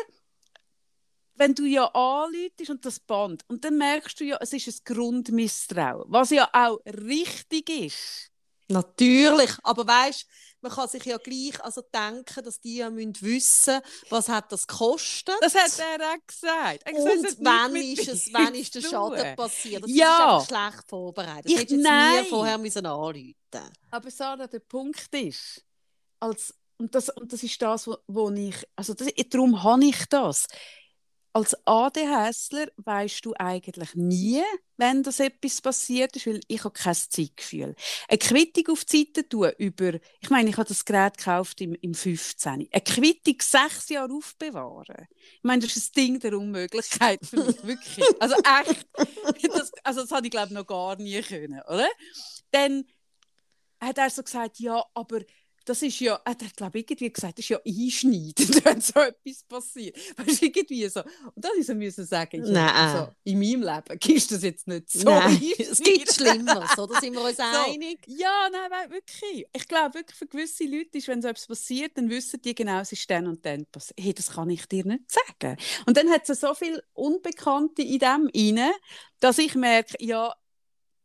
Wenn du ja anläutest und das Band, und dann merkst du ja, es ist ein Grundmisstrauen, was ja auch richtig ist. Natürlich, aber weißt, man kann sich ja gleich also denken, dass die ja müssen wissen, was hat das gekostet. Das hat er auch gesagt. Er gesagt, und es hat wann ist, es, wann ist der Schaden passiert? Das Ja. ist einfach schlecht vorbereitet. Ich- Das du jetzt nein. nie vorher müssen anrufen Aber Sarah, der Punkt ist, als, und, das, und das ist das, wo, wo ich, also das, darum habe ich das. Als ADHSler weißt du eigentlich nie, wenn das etwas passiert ist, weil ich habe kein Zeitgefühl. Eine Quittung auf die Seite tun über, ich meine, ich habe das Gerät gekauft im, im 15. Eine Quittung sechs Jahre aufbewahren. Ich meine, das ist ein Ding der Unmöglichkeit für mich, wirklich. Also echt. Das, also das habe ich, glaube ich, noch gar nie können, oder? Dann hat er so gesagt, ja, aber das ist ja, er hat glaube irgendwie gesagt, das ist ja einschneidend, wenn so etwas passiert. Weißt du, irgendwie so. Und dann ich so sagen, ich Nein. also, in meinem Leben ist das jetzt nicht so Nein, es gibt. Schlimmeres, oder? Sind wir uns So. einig? Ja, nein, weil wirklich. Ich glaube wirklich, für gewisse Leute ist, wenn so etwas passiert, dann wissen die genau, es ist dann und dann passiert. Hey, das kann ich dir nicht sagen. Und dann hat es so viel Unbekannte in dem inne, dass ich merke, ja,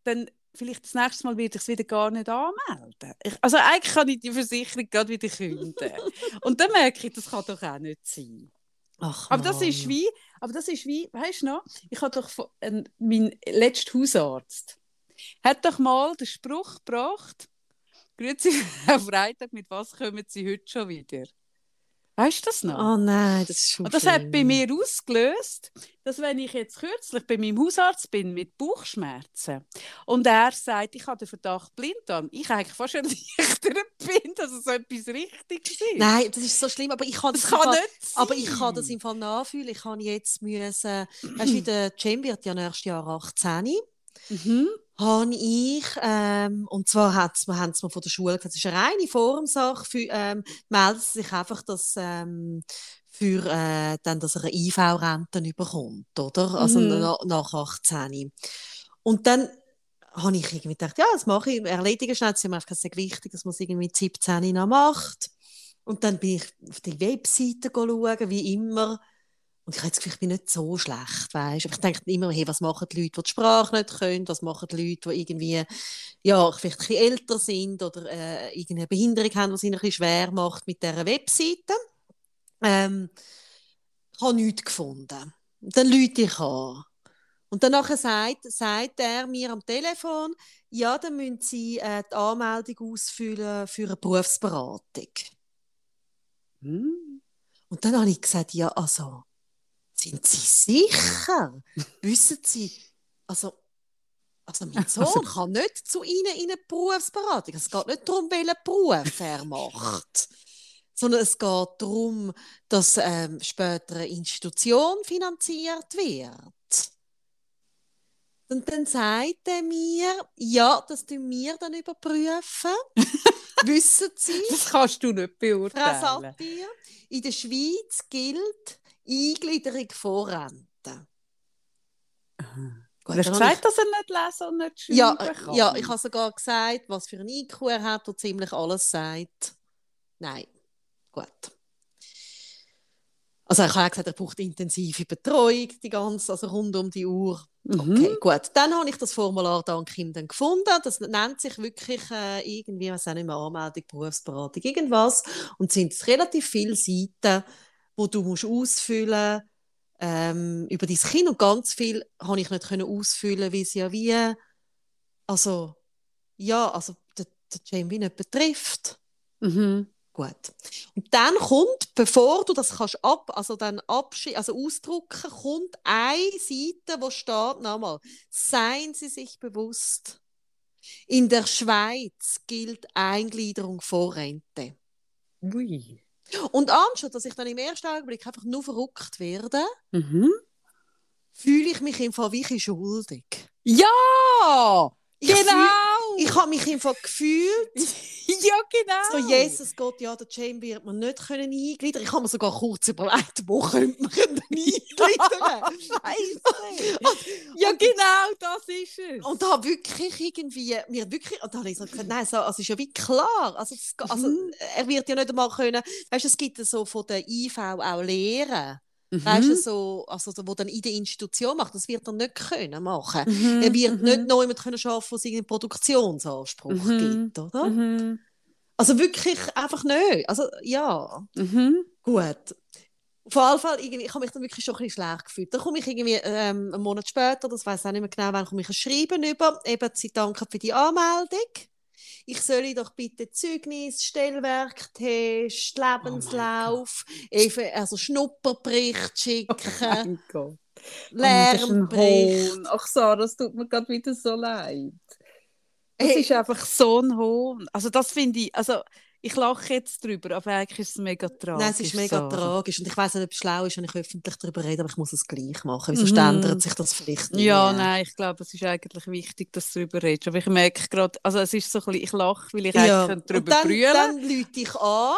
dann vielleicht das nächste Mal werde ich es wieder gar nicht anmelden. Ich, also eigentlich kann ich die Versicherung gerade wieder kündigen. und dann merke ich, das kann doch auch nicht sein. Ach, Aber das ist wie, aber das ist wie, weißt du noch, ich habe doch von, ähm, mein letzter Hausarzt hat doch mal den Spruch gebracht, Grüezi, Frau Freitag, mit was kommen Sie heute schon wieder? Weißt du das noch? Oh nein, das ist schon Und das hat schlimm. bei mir ausgelöst, dass wenn ich jetzt kürzlich bei meinem Hausarzt bin mit Bauchschmerzen und er sagt, ich habe den Verdacht Blinddarm, ich eigentlich fast ein leichter bin, dass es so etwas Richtiges ist. Nein, das ist so schlimm, aber ich kann das das, kann Fall, nicht sein. aber ich kann das im Fall nachfühlen. Ich habe jetzt müssen, weißt du, der Cem wird ja nächstes Jahr 18. Mhm. habe ich, ähm, und zwar hat's, wir haben es mir von der Schule gesagt, es ist eine reine Formsache, für, ähm, melden Sie sich einfach, dass, ähm, für, äh, dann, dass er eine IV-Rente bekommt, oder? Also Mhm. na, nach 18. Und dann habe ich irgendwie gedacht, ja, das mache ich, erledigen schnell, es ist mir einfach sehr wichtig, dass man es irgendwie mit 17 noch macht. Und dann bin ich auf die Webseite schauen, wie immer. Und ich habe das Gefühl, ich bin nicht so schlecht, weißt? Ich denke immer, hey, was machen die Leute, die die Sprache nicht können? Was machen die Leute, die irgendwie, ja, vielleicht ein bisschen älter sind oder äh, irgendeine Behinderung haben, die es ihnen ein bisschen schwer macht mit dieser Webseite? Ähm, ich habe nichts gefunden. Und dann Leute ich an. Und dann sagt, sagt er mir am Telefon, ja, dann müssen Sie äh, die Anmeldung ausfüllen für eine Berufsberatung. Hm. Und dann habe ich gesagt, ja, also, sind Sie sicher? Wissen Sie, also, also mein Sohn kann nicht zu Ihnen in eine Berufsberatung. Es geht nicht darum, welchen Beruf er macht, sondern es geht darum, dass ähm, später eine Institution finanziert wird. Und dann sagt er mir, ja, das tun wir dann überprüfen. Wissen Sie? Das kannst du nicht beurteilen. Satir, in der Schweiz gilt Eingliederung vor Rente. Gut, Du hast habe gesagt, dass er nicht lesen und nicht ich, schreiben ja, kann. äh, ja, ich habe sogar gesagt, was für ein IQ er hat, der ziemlich alles sagt. Nein, gut. Also ich habe gesagt, er braucht intensive Betreuung, die ganze, also rund um die Uhr. Mhm. Okay, gut. Dann habe ich das Formular dank ihm dann gefunden. Das nennt sich wirklich äh, irgendwie, weiß auch nicht mehr, Anmeldung, Berufsberatung, irgendwas. Und es sind relativ viele Seiten, wo du musst ausfüllen ähm, über dein Kind. Und ganz viel habe ich nicht können ausfüllen, weil es ja wie, also, ja, also der, der Jamie nicht betrifft. Mhm. Gut. Und dann kommt, bevor du das kannst ab, also dann abschi also ausdrucken, kommt eine Seite, wo steht nochmal, seien Sie sich bewusst, in der Schweiz gilt Eingliederung vor Rente. Ui. Und anstatt, dass ich dann im ersten Augenblick einfach nur verrückt werde, Mhm. fühle ich mich im Fall wirklich schuldig. Ja! Ich genau! Ich habe mich Fall gefühlt, ja, genau! So, Jesus Gott, ja, der Jane wird man nicht können eingliedern. Ich habe mir sogar kurz überlegt, wo könnte man ihn denn eingliedern? Scheisse. ja, genau, das ist es. und da wirklich irgendwie, mir wirklich, und da habe ich so gesagt, nein, so, also ist ja wie klar, also, ge- also Mhm. er wird ja nicht einmal können, weißt du, es gibt so von der IV auch Lehren, Mhm. weißt du, so, also wo dann in der Institution macht, das wird er nicht können machen. Mhm. Er wird Mhm. nicht noch jemand können arbeiten, es irgendeinen Produktionsanspruch Mhm. gibt, oder? Mhm. Also wirklich einfach nicht, also ja. Mhm. Gut. Auf jeden Fall, irgendwie, ich habe mich dann wirklich schon ein bisschen schlecht gefühlt. Dann komme ich irgendwie ähm, einen Monat später, das weiß auch nicht mehr genau, wann komme ich ein Schreiben über, eben, sie danken für die Anmeldung. Ich soll doch bitte Zeugnis, Stellwerktest, Lebenslauf, eben, also Schnupperbericht schicken, Mein Gott. Oh, das ist ein Lernbericht. Hohn. Ach Sarah, es tut mir gerade wieder so leid. Das Hey. ist einfach so ein Hohn. Also das finde ich, also ich lache jetzt drüber, aber eigentlich ist es mega tragisch. Nein, es ist mega so. tragisch. Und ich weiß nicht, ob es schlau ist, wenn ich öffentlich darüber rede, aber ich muss es gleich machen. Wieso ändert sich das vielleicht nicht? Ja, nein, ich glaube, es ist eigentlich wichtig, dass du darüber redest. Aber ich merke gerade, also es ist so ein bisschen, ich lache, weil ich Ja. eigentlich darüber dann, brüllen dann lüte ich an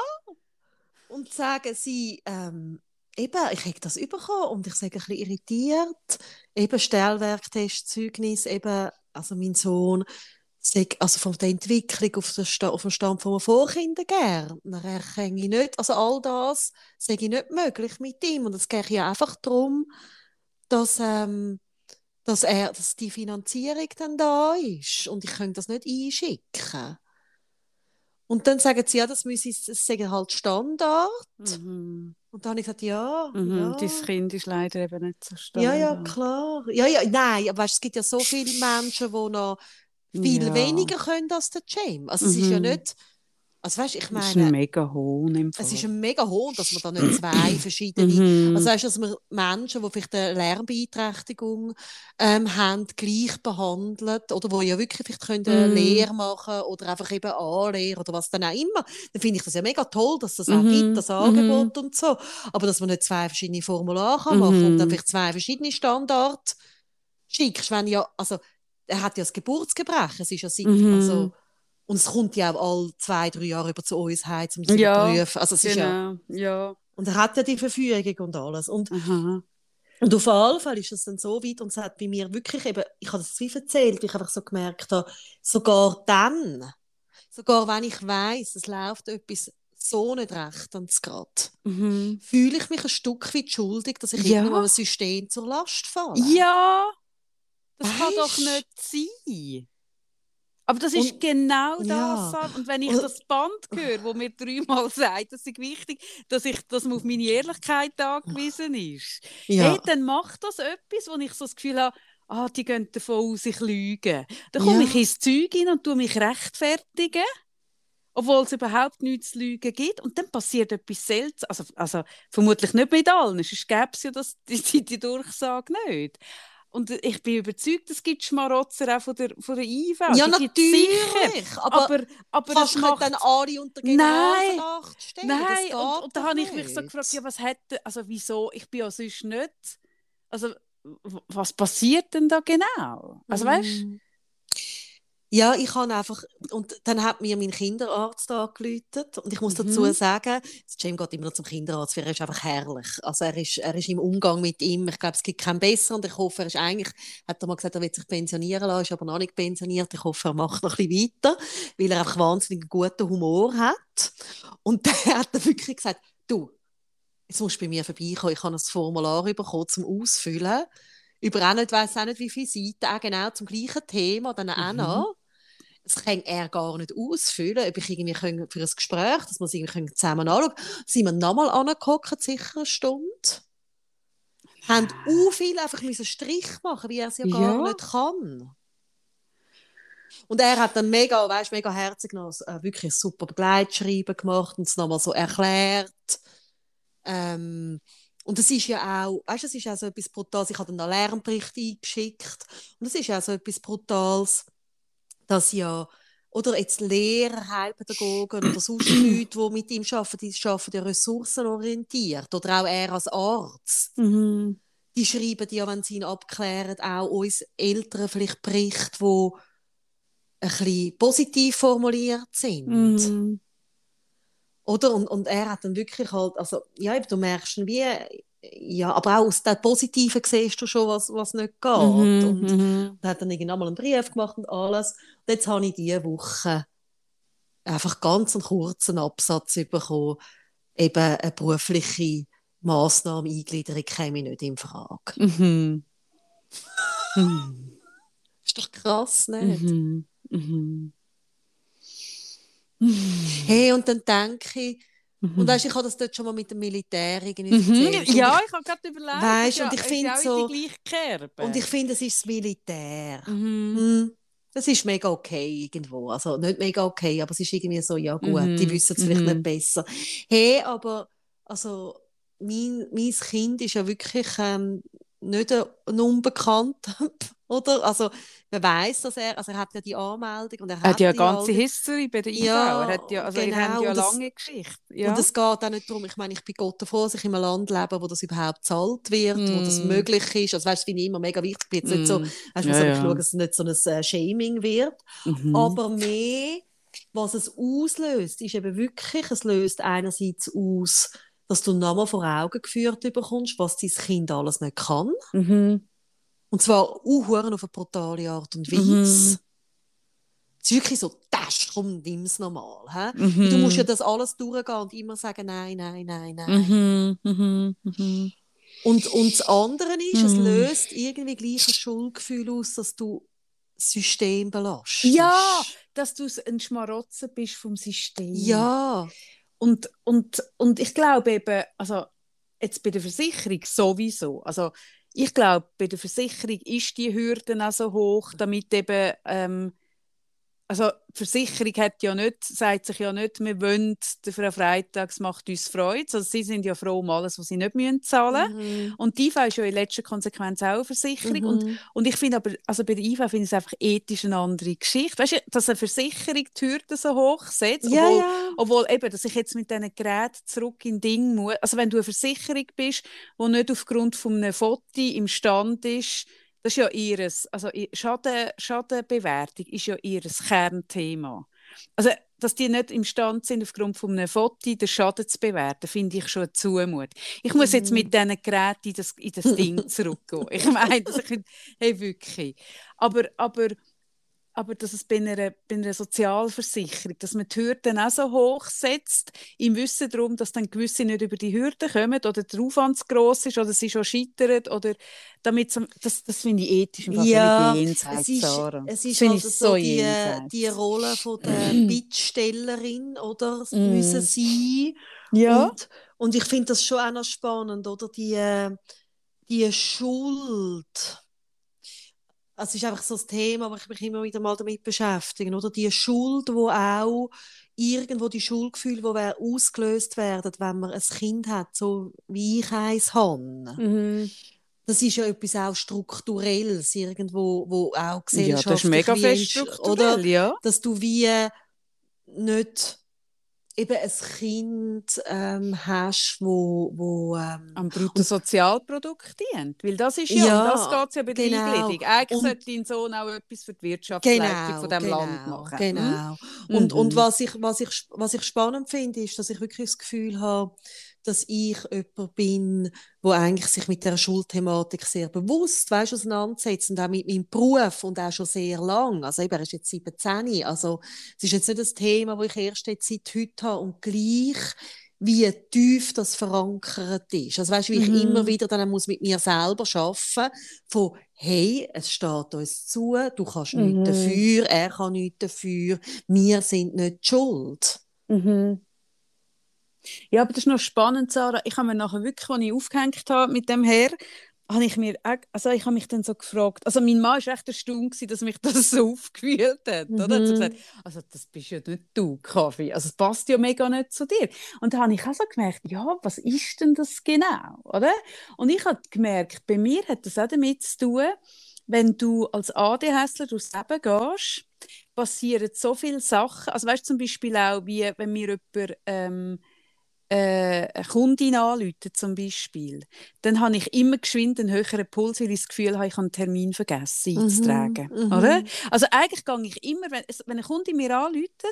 und sage sie, ähm, eben, ich habe das bekommen und ich sage ein bisschen irritiert, eben Stellwerktest, Zeugnis, eben, also mein Sohn, also von der Entwicklung auf, auf den Stand von Vorkindergärtner erkenne ich nicht, also all das sage ich nicht möglich mit ihm und es geht ja einfach darum, dass, ähm, dass, er, dass die Finanzierung dann da ist und ich könnte das nicht einschicken. Und dann sagen sie, ja, das müsse das sagen halt Standard. Mhm. Und dann habe ich gesagt, ja, Mhm. ja. Dein Kind ist leider eben nicht so stark. Ja, ja, klar. Ja, ja, nein, aber weißt, es gibt ja so viele Menschen, die noch viel Ja. weniger können als der James. Also es ist ja Mhm. nicht, also weißt, ich Das ist meine, ein mega Hohn im Fall. es ist ein mega hoch, dass man da nicht zwei verschiedene, Mhm. also weißt, dass man Menschen, die vielleicht eine Lernbeeinträchtigung ähm, haben, gleich behandelt oder wo ja wirklich vielleicht können eine Mhm. Lehre machen oder einfach eben anlehren oder was dann auch immer, dann finde ich das ja mega toll, dass das auch Mhm. gibt, das Angebot und so. Aber dass man nicht zwei verschiedene Formulare kann machen und dann vielleicht zwei verschiedene Standards schickst, wenn ja, also er hat ja das Geburtsgebrechen, es ist ja seit, Mhm. also und es kommt ja auch alle zwei, drei Jahre über zu uns heim, um zu Ja, überprüfen. Also es ist ja, Genau, ja. und er hat ja die Verfügung und alles. Und, Aha. und auf jeden Fall ist es dann so weit und es hat bei mir wirklich eben, ich habe das wie erzählt, ich einfach so gemerkt habe, sogar dann, sogar wenn ich weiß, es läuft etwas so nicht recht und gerade, Mhm. fühle ich mich ein Stück weit schuldig, dass ich Ja. irgendwo einem System zur Last falle. Ja, das kann Weisst? doch nicht sein. Aber das ist Und- genau das. ja. Und wenn ich Und- das Band höre, wo mir dreimal sagt, das ist wichtig, dass, ich, dass man auf meine Ehrlichkeit angewiesen ist, Ja. hey, dann macht das etwas, wo ich so das Gefühl habe, ah, die gehen davon aus, ich lüge. Dann komme Ja. ich ins Zeug hin und tue mich rechtfertigen, obwohl es überhaupt nichts zu lügen gibt. Und dann passiert etwas Seltsames. Also, also vermutlich nicht mit allen, sonst gäbe es ja das, die, die, die Durchsage nicht. Und ich bin überzeugt, es gibt Schmarotzer auch von der, von der IV. ja, Die gibt's sicher. natürlich. Aber, Aber, aber kannst nicht macht... dann alle unter Nein. Stellen? Das Nein, und, und da habe ich mich so gefragt, ja, was hätte, also wieso, ich bin ja sonst nicht, also was passiert denn da genau? Also weißt Mm. Ja, ich habe einfach, und dann hat mir mein Kinderarzt angerufen und ich muss dazu Mhm. sagen, das Jim geht immer noch zum Kinderarzt, weil er ist einfach herrlich. Also er ist, er ist im Umgang mit ihm, ich glaube, es gibt keinen besseren und ich hoffe, er ist eigentlich, hat er mal gesagt, er will sich pensionieren lassen, ist aber noch nicht pensioniert. Ich hoffe, er macht noch ein bisschen weiter, weil er einfach wahnsinnig guten Humor hat. Und der hat dann wirklich gesagt, du, jetzt musst du bei mir vorbeikommen, ich habe ein Formular bekommen zum Ausfüllen über auch nicht, weiss auch nicht, wie viele Seiten, auch genau zum gleichen Thema, dann auch Mhm. noch. Das kann er gar nicht ausfüllen, ob ich irgendwie können für ein Gespräch, dass wir es irgendwie können zusammen anschauen können. Sind wir nochmal angeguckt, sicher eine Stunde. Haben u viel einfach müssen Strich machen, wie er es ja gar Ja. nicht kann. Und er hat dann mega, weißt, mega herzig noch äh, wirklich ein super Begleitschreiben gemacht und es nochmal so erklärt. Ähm, und es ist ja auch, weißt es ist auch so etwas Brutales. Ich habe dann einen Lernbericht eingeschickt. Und es ist auch so etwas Brutales, dass ja, oder jetzt Lehrer, Heilpädagogen oder sonst Leute, die mit ihm arbeiten, die arbeiten ja ressourcenorientiert. Oder auch er als Arzt. Mhm. Die schreiben ja, wenn sie ihn abklären, auch uns Eltern vielleicht Berichte, die ein bisschen positiv formuliert sind. Mhm. Oder? Und, und er hat dann wirklich halt, also, ja, du merkst wie, ja, aber auch aus der Positiven siehst du schon, was, was nicht geht. Mhm. Und Mhm. er hat dann irgendwann mal einen Brief gemacht und alles. Und jetzt habe ich diese Woche einfach ganz einen kurzen Absatz bekommen, eben eine berufliche Massnahme, Eingliederung käme nicht in Frage. Mhm. Mhm. Ist doch krass, nicht? Mhm. Mhm. Hey, und dann denke ich, Mhm. und weißt, ich habe das dort schon mal mit dem Militär irgendwie Mhm. Ja, ich habe gerade überlegt. Weisst, das und ich ja- finde ja so-. Und ich finde, es ist das Militär. Mhm. Hm, Das ist mega okay irgendwo. Also nicht mega okay, aber es ist irgendwie so, ja gut, Mhm, die wissen es vielleicht mhm. nicht besser. Hey, aber also mein, mein Kind ist ja wirklich ähm, nicht ein, ein Unbekannter. oder? Also man weiß, dass er, also er hat ja die Anmeldung und er, er hat ja eine ganze Aldi. History bei der IV. Ja, er hat ja, also genau, habt ja das- eine lange Geschichte. Ja. Und es geht auch nicht darum, ich meine, ich bin Gott davor, dass ich in einem Land lebe, wo das überhaupt gezahlt wird, wo das Mm. möglich ist. Also weißt du, finde ich immer mega wichtig. Jetzt nicht so, Mm. weißt, Ja, ja, ja. schauen, dass es nicht so ein äh, Shaming wird. Mhm. Aber mehr, was es auslöst, ist eben wirklich, es löst einerseits aus, dass du nochmal vor Augen geführt bekommst, was dein Kind alles nicht kann. Mhm. Und zwar auch auf eine brutale Art und Weise. Mhm. Es ist wirklich so, das komm, nimm es nochmal. Mhm. Du musst ja das alles durchgehen und immer sagen, nein, nein, nein, nein. Mhm. Mhm. Mhm. Und, und das andere ist, es Mhm. löst irgendwie gleich ein Schuldgefühl aus, dass du das System belastest. Ja, dass du ein Schmarotzer bist vom System. Ja. Und, und, und ich glaube eben, also jetzt bei der Versicherung sowieso, also ich glaube, bei der Versicherung ist die Hürde auch so hoch, damit eben, ähm, also die Versicherung hat ja nicht, sagt sich ja nicht, wir wollen, der Frau Freitags macht uns Freude, also sie sind ja froh um alles, was sie nicht müssen zahlen Mhm. Und die IV ist ja in letzter Konsequenz auch eine Versicherung. Und Mhm. und ich finde aber, also bei der IV finde ich es einfach ethisch eine andere Geschichte. Weißt du, dass eine Versicherung die Hürden so hoch setzt, Ja, obwohl, ja. obwohl eben, dass ich jetzt mit diesen Geräten zurück in Ding muss. Also wenn du eine Versicherung bist, die nicht aufgrund von einem Foto im Stand ist, das ist ja ihres, also Schaden, Schadenbewertung ist ja ihres Kernthema. Also, dass die nicht imstande sind, aufgrund von einem Foto den Schaden zu bewerten, finde ich schon eine Zumut. Ich muss jetzt Mhm. mit diesen Geräten in das, in das Ding zurückgehen. Ich meine, ich, hey, wirklich. Aber, aber, aber dass es bei einer, bei einer Sozialversicherung, dass man die Hürden auch so hoch setzt, im Wissen darum, dass dann gewisse nicht über die Hürden kommen oder der Aufwand zu gross ist oder sie schon scheitern oder damit so- das, das finde ich ethisch einfach Ja, jenseits, Es ist, Sarah. es ist halt ich so die, jenseits. die Rolle von der Bittstellerin oder Mm. müssen sein. ja. Und, und ich finde das schon auch noch spannend, oder? Die, die Schuld. Also, Es ist einfach so das Thema, wo ich mich immer wieder mal damit beschäftige, oder? Die Schuld, wo auch irgendwo die Schuldgefühle, die ausgelöst werden, wenn man ein Kind hat, so wie ich eins habe. Mhm. Das ist ja etwas auch Strukturelles, irgendwo, wo auch Ja, gesellschaftlich das ist mega fest strukturell, oder? ja. Dass du wie nicht eben ein Kind ähm, hast, wo, wo ähm, Am Bruttosozialprodukt dient. Weil das ist ja, Ja, das geht ja bei der genau. Eingliederung. Eigentlich Und- sollte dein Sohn auch etwas für die Wirtschaftsleitung genau, von diesem genau, Land machen. Genau. Mhm. Und, und Mhm. was, ich, was, ich, was ich spannend finde, ist, dass ich wirklich das Gefühl habe, dass ich jemand bin, wo eigentlich sich mit der Schulthematik sehr bewusst weißt, auseinandersetzt und auch mit meinem Beruf und auch schon sehr lang. Also eben, er ist jetzt 17, also es ist jetzt nicht das Thema, das ich erst jetzt seit heute habe und gleich wie tief das verankert ist. Also weißt, wie ich Mhm. immer wieder dann muss mit mir selber schaffen von hey, es steht uns zu, du kannst Mhm. nichts dafür, er kann nichts dafür, wir sind nicht schuld. Mhm. Ja, aber das ist noch spannend, Sarah. Ich habe mir nachher wirklich, als ich aufgehängt habe mit dem Herr, habe ich mir, also ich habe mich dann so gefragt, also mein Mann war echt erstaunt, gewesen, dass mich das so aufgewühlt hat, oder? Er hat so Mhm. gesagt, also das bist ja nicht du, Kaffee, also es passt ja mega nicht zu dir. Und da habe ich auch so gemerkt, ja, was ist denn das genau, oder? Und ich habe gemerkt, bei mir hat das auch damit zu tun, wenn du als ADHSler durchs Leben gehst, passieren so viele Sachen, also weißt du zum Beispiel auch, wie wenn mir jemand ähm, äh, eine Kundin anrufen zum Beispiel, dann habe ich immer geschwind einen höheren Puls, weil ich das Gefühl habe, ich habe einen Termin vergessen einzutragen. Mhm, mhm. Oder? Also eigentlich gehe ich immer, wenn, wenn eine Kundin mir anruft,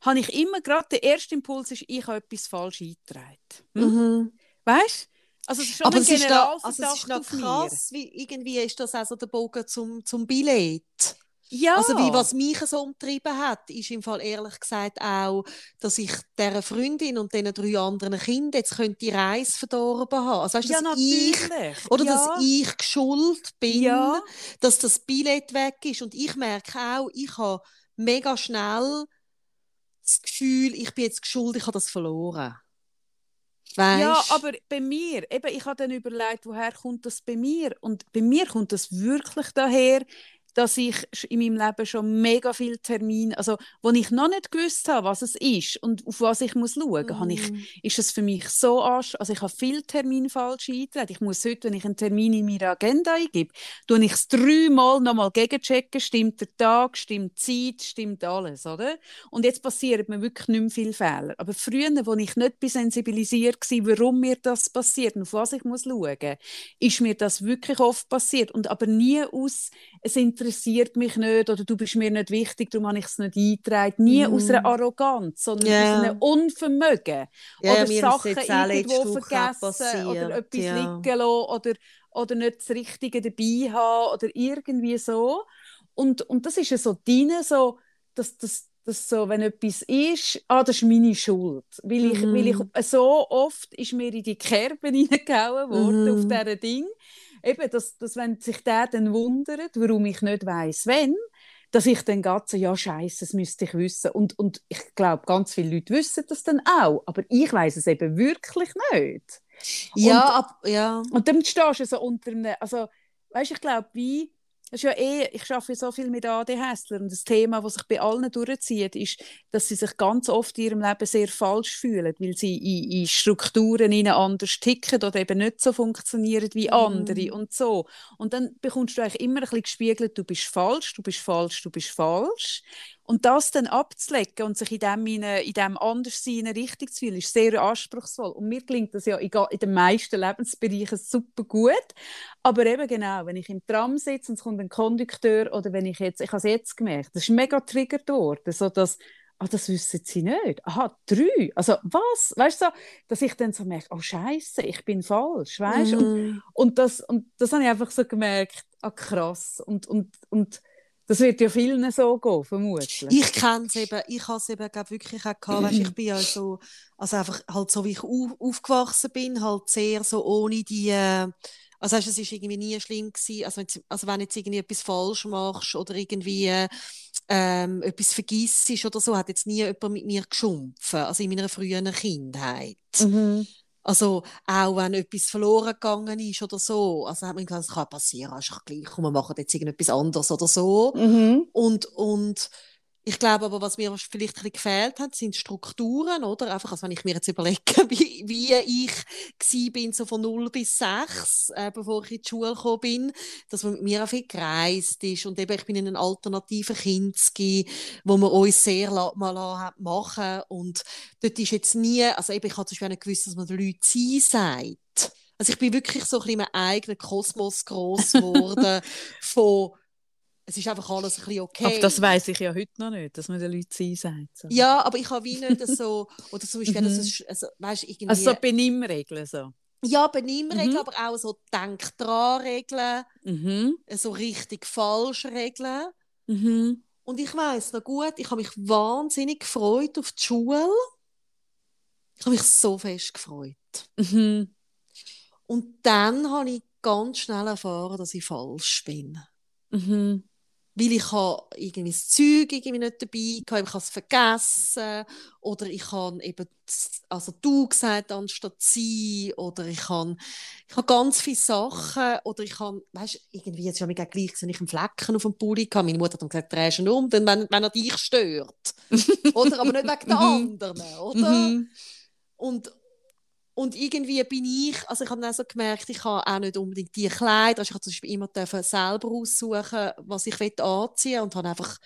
habe ich immer gerade der erste Impuls ist, ich habe etwas falsch eingetragen. Hm? Mhm. Weißt du? Also es ist schon Aber ein es ist, Generalverdacht also es ist noch mir. krass, wie irgendwie ist das also der Bogen zum, zum Billett. Ja. Also wie was mich so umtrieben hat, ist im Fall ehrlich gesagt auch, dass ich dieser Freundin und diesen drei anderen Kindern jetzt könnte die Reise verdorben haben. Also weißt, ja, dass ich natürlich. oder ja. dass ich geschuld bin, Ja. dass das Billett weg ist und ich merke auch, ich habe mega schnell das Gefühl, ich bin jetzt geschuld, ich habe das verloren. Weißt? Ja, aber bei mir, eben, ich habe dann überlegt, woher kommt das bei mir? Und bei mir kommt das wirklich daher, dass ich in meinem Leben schon mega viele Termine, also wo ich noch nicht gewusst habe, was es ist und auf was ich muss schauen muss, mm. ich, ist es für mich so arsch, also ich habe viele Termine falsch eingetragen. Ich muss heute, wenn ich einen Termin in meine Agenda eingebe, tue ich es dreimal nochmal gegenchecken, stimmt der Tag, stimmt die Zeit, stimmt alles, oder? Und jetzt passiert mir wirklich nicht mehr viele Fehler. Aber früher, wo ich nicht sensibilisiert war, warum mir das passiert und auf was ich muss schauen muss, ist mir das wirklich oft passiert. Und aber nie aus, es interessiert mich nicht oder du bist mir nicht wichtig, darum habe ich es nicht eingetragen. Nie mm. aus einer Arroganz, sondern yeah. aus einem Unvermögen. Yeah, oder Sachen irgendwo vergessen oder etwas ja. liegen lassen oder, oder nicht das Richtige dabei haben oder irgendwie so. Und, und das ist ja so drin, so, dass, dass, dass so, wenn etwas ist, ah, das ist meine Schuld. Weil ich, mm. weil ich mhm. so oft ist mir in die Kerbe hineingehauen worden mm. auf mhm. diesen Ding. Eben, dass, dass wenn sich der dann wundert, warum ich nicht weiß, wenn, dass ich dann ganz ja scheiße, das müsste ich wissen. Und, und ich glaube, ganz viele Leute wissen das dann auch, aber ich weiß es eben wirklich nicht. Ja, und, ab, ja. Und dann stehst du so unter einem, also, weißt, ich glaube, wie ist ja eh, ich arbeite so viel mit ADHSler und das Thema, das sich bei allen durchzieht, ist, dass sie sich ganz oft in ihrem Leben sehr falsch fühlen, weil sie in, in Strukturen ihnen anders ticken oder eben nicht so funktionieren wie andere mm. und so. Und dann bekommst du eigentlich immer ein bisschen gespiegelt, du bist falsch, du bist falsch, du bist falsch. Und das dann abzulegen und sich in dem, in, dem Anderssein richtig zu fühlen, ist sehr anspruchsvoll. Und mir klingt das ja in, den meisten Lebensbereichen super gut. Aber eben genau, wenn ich im Tram sitze und es kommt ein Kondukteur oder wenn ich jetzt, ich habe es jetzt gemerkt, das ist mega triggert worden, so dass ah, das wissen sie nicht. Aha, drei. Also was? Weißt du, so, dass ich dann so merke, oh Scheiße, ich bin falsch, weißt? Mm. Und, und, das, und das habe ich einfach so gemerkt, ah krass. Und, und, und das wird ja vielen so gehen, vermutlich. Ich kenne es eben, ich habe es eben glaub, wirklich auch gehabt, weißt, ich bin ja so, also einfach halt so, wie ich auf, aufgewachsen bin, halt sehr so ohne die, äh, also weißt, es ist irgendwie nie schlimm gewesen, also, also wenn jetzt irgendwie etwas falsch machst oder irgendwie ähm, etwas vergisst oder so, hat jetzt nie jemand mit mir geschumpfen, also in meiner frühen Kindheit. Mhm. Also auch wenn etwas verloren gegangen ist oder so, also hat man gesagt, das kann passieren, ist gleich, komm, wir machen jetzt irgendetwas anderes oder so. Mhm. Und, und ich glaube aber, was mir vielleicht ein bisschen gefehlt hat, sind Strukturen, oder? Einfach, also wenn ich mir jetzt überlege, wie, wie ich bin, so von 0 bis 6, äh, bevor ich in die Schule gekommen bin, dass man mit mir auch viel gereist ist und eben, ich bin in einem alternativen Kinski, wo man uns sehr mal machen und dort ist jetzt nie, also eben, ich habe zum Beispiel nicht gewusst, dass man den Leuten «sie» sagt. Also ich bin wirklich so ein bisschen in meinem eigenen Kosmos groß geworden von es ist einfach alles ein bisschen okay. Aber das weiß ich ja heute noch nicht, dass man den Leuten sein sagt. So. Ja, aber ich habe wie nicht so, oder zum Beispiel, mhm. das also, weißt, irgendwie... Also so Benimmregeln so? Ja, Benimmregeln, mhm. aber auch so Denk dran Regeln, mhm. so richtig falsch Regeln. Mhm. Und ich weiß noch gut, ich habe mich wahnsinnig gefreut auf die Schule. Ich habe mich so fest gefreut. Mhm. Und dann habe ich ganz schnell erfahren, dass ich falsch bin. Mhm weil ich habe irgendwie das Zeug irgendwie nicht dabei hatte, ich habe es vergessen oder ich habe eben also du gesagt anstatt sie oder ich habe, ich habe ganz viele Sachen oder ich habe, weißt irgendwie jetzt habe ich gleich wenn ich einen Flecken auf dem Pulli hatte, meine Mutter hat dann gesagt, drehst ihn um, wenn, wenn er dich stört. oder, aber nicht wegen der mhm. anderen, oder? Mhm. Und, und irgendwie bin ich, also ich habe dann so gemerkt, ich habe auch nicht unbedingt die Kleider, also ich habe zum Beispiel immer selber aussuchen, was ich anziehen will und habe einfach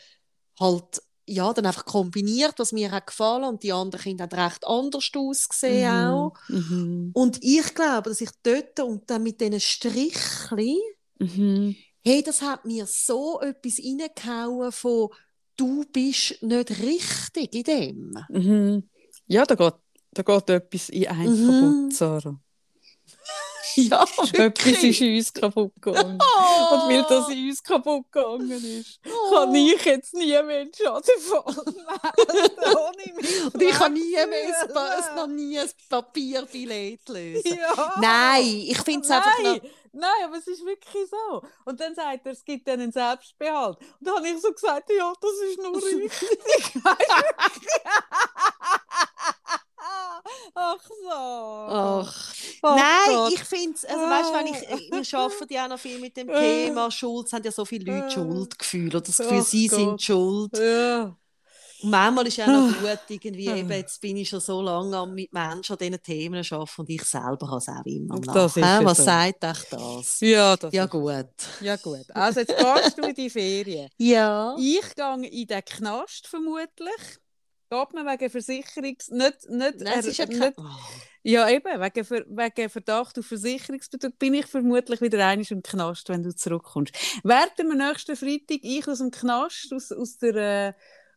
halt, ja, dann einfach kombiniert, was mir hat gefallen und die anderen Kinder haben recht anders ausgesehen mhm. auch. Mhm. Und ich glaube, dass ich dort und dann mit diesen Strichchen, mhm. hey, das hat mir so etwas reingehauen von, du bist nicht richtig in dem. Mhm. Ja, da geht da geht etwas in einem mhm. kaputt, Sarah. Ja, Etwas ist in uns kaputt gegangen. Oh. Und weil das in uns kaputt gegangen ist, oh. kann ich jetzt nie mehr einen Schadenfall melden. Und ich kann nie mehr ein, noch nie ein Papierbillett lösen. Ja. Nein, ich finde es einfach noch... Nein, aber es ist wirklich so. Und dann sagt er, es gibt dann einen Selbstbehalt. Und dann habe ich so gesagt, ja, das ist nur richtig. Ach so. Ach. Oh Nein, Gott. ich finde es, also weißt wenn ich, wir arbeiten ja auch noch viel mit dem Thema Schuld, es haben ja so viele Leute Schuldgefühl oder das Gefühl, Ach sie Gott. sind schuld. Ja. Und manchmal ist ja auch noch gut, irgendwie eben, jetzt bin ich schon so lange mit Menschen an diesen Themen arbeiten und ich selber habe es auch immer Das nach. ist Hä? ja Was so. sagt euch das? Ja, das Ja ist- gut. ja, gut. Also, jetzt gehst du in die Ferien. Ja. Ich gehe in den Knast vermutlich. Geht mir wegen Versicherungs... Nicht, nicht, Nein, ist ja nicht. Oh. Ja, eben, wegen, Ver wegen Verdacht auf Versicherungsbetrug bin ich vermutlich wieder einmal im Knast, wenn du zurückkommst. Werden wir nächsten Freitag ich aus dem Knast, aus, aus der, äh,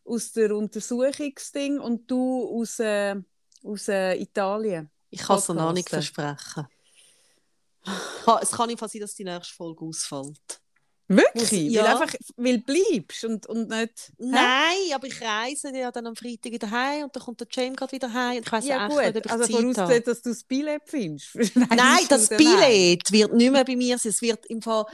aus der Untersuchungsding und du aus, äh, aus äh, Italien. Ich kann es noch nicht versprechen. Es kann nicht sein, dass die nächste Folge ausfällt. Wirklich? Ja. Weil, einfach, weil du bleibst und, und nicht... Hä? Nein, aber ich reise ja dann am Freitag wieder heim und dann kommt der Jam gerade wieder heim. Ich weiß Ja echt nicht, ob gut, ich also vorausgesetzt, dass du das Billett findest. Nein, das Billett wird nicht mehr bei mir sein. Es wird im Fall,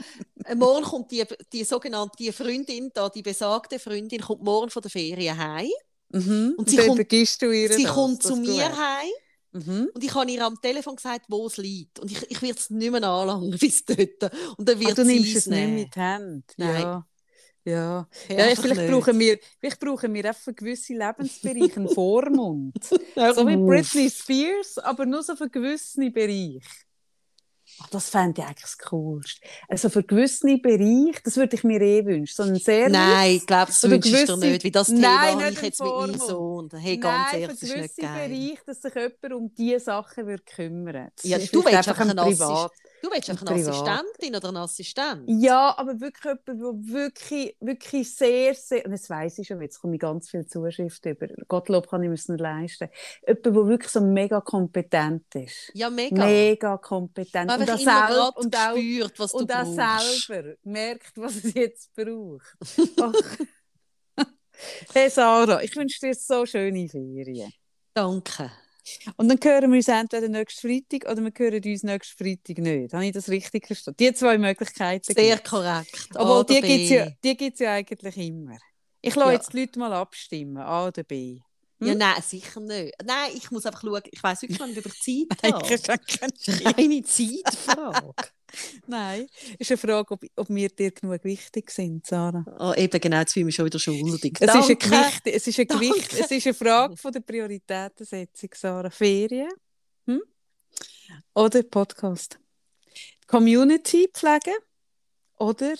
äh, morgen kommt die, die sogenannte die Freundin da, die besagte Freundin, kommt morgen von der Ferien heim. Mhm. Und sie dann kommt- du ihr Sie das, kommt zu mir heim Mhm. und ich habe ihr am Telefon gesagt, wo es liegt. Und ich, ich werde es nicht mehr anlangen bis dort. Und dann Ach, wird du sie nimmst es nicht nehmen. mit Hand. Nein. Ja. Ja. Ja, Ja, vielleicht, nicht. brauchen wir, vielleicht brauchen wir einfach gewisse Lebensbereiche einen Vormund. So wie. Britney Spears, aber nur so für gewisse Bereiche. Ach, das fände ich eigentlich das Coolste. Also für gewisse Bereiche, das würde ich mir eh wünschen. So ein Service. Nein, ich glaube, das wünschst du gewisse- nicht, weil das Nein, Thema habe nicht ich jetzt mit meinem. Sohn. Hey, ganz Nein, ehrlich, für gewisse. Bereiche, dass sich jemand um diese Sachen würde kümmern Das Ja, du willst einfach ein Privat. Du willst einfach Privat. eine Assistentin oder einen Assistent? Ja, aber wirklich jemand, der wirklich, wirklich sehr, sehr, und jetzt weiss ich schon, jetzt komme ich ganz viel Zuschrift über, Gottlob kann ich mir es nicht leisten, jemand, der wirklich so mega kompetent ist. Ja, mega. Mega kompetent. Man Und immer selber, und auch, spürt, was und du auch brauchst. selber merkt, was es jetzt braucht. Ach. hey Sarah, ich wünsche dir so schöne Ferien. Danke. Und dann hören wir uns entweder nächsten Freitag oder wir hören uns nächsten Freitag nicht. Habe ich das richtig verstanden? Die zwei Möglichkeiten Sehr gibt's. korrekt. A Obwohl, die gibt es ja, die gibt's ja eigentlich immer. Ich lasse Ja. jetzt die Leute mal abstimmen, A oder B. Ja, Hm? nein, sicher nicht. Nein, ich muss einfach schauen. Ich weiß wirklich nicht, ob ich Zeit Nein, habe. ich habe keine Zeitfrage. Nein, ist eine Frage, ob, ob wir dir genug wichtig sind, Sarah. oh, eben genau, jetzt fühle ich mich schon wieder schuldig. Es ist, Danke. Gewicht, es, ist eine Gewicht, es ist eine Frage von der Prioritätensetzung, Sarah. Ferien hm? oder Podcast? Community pflegen oder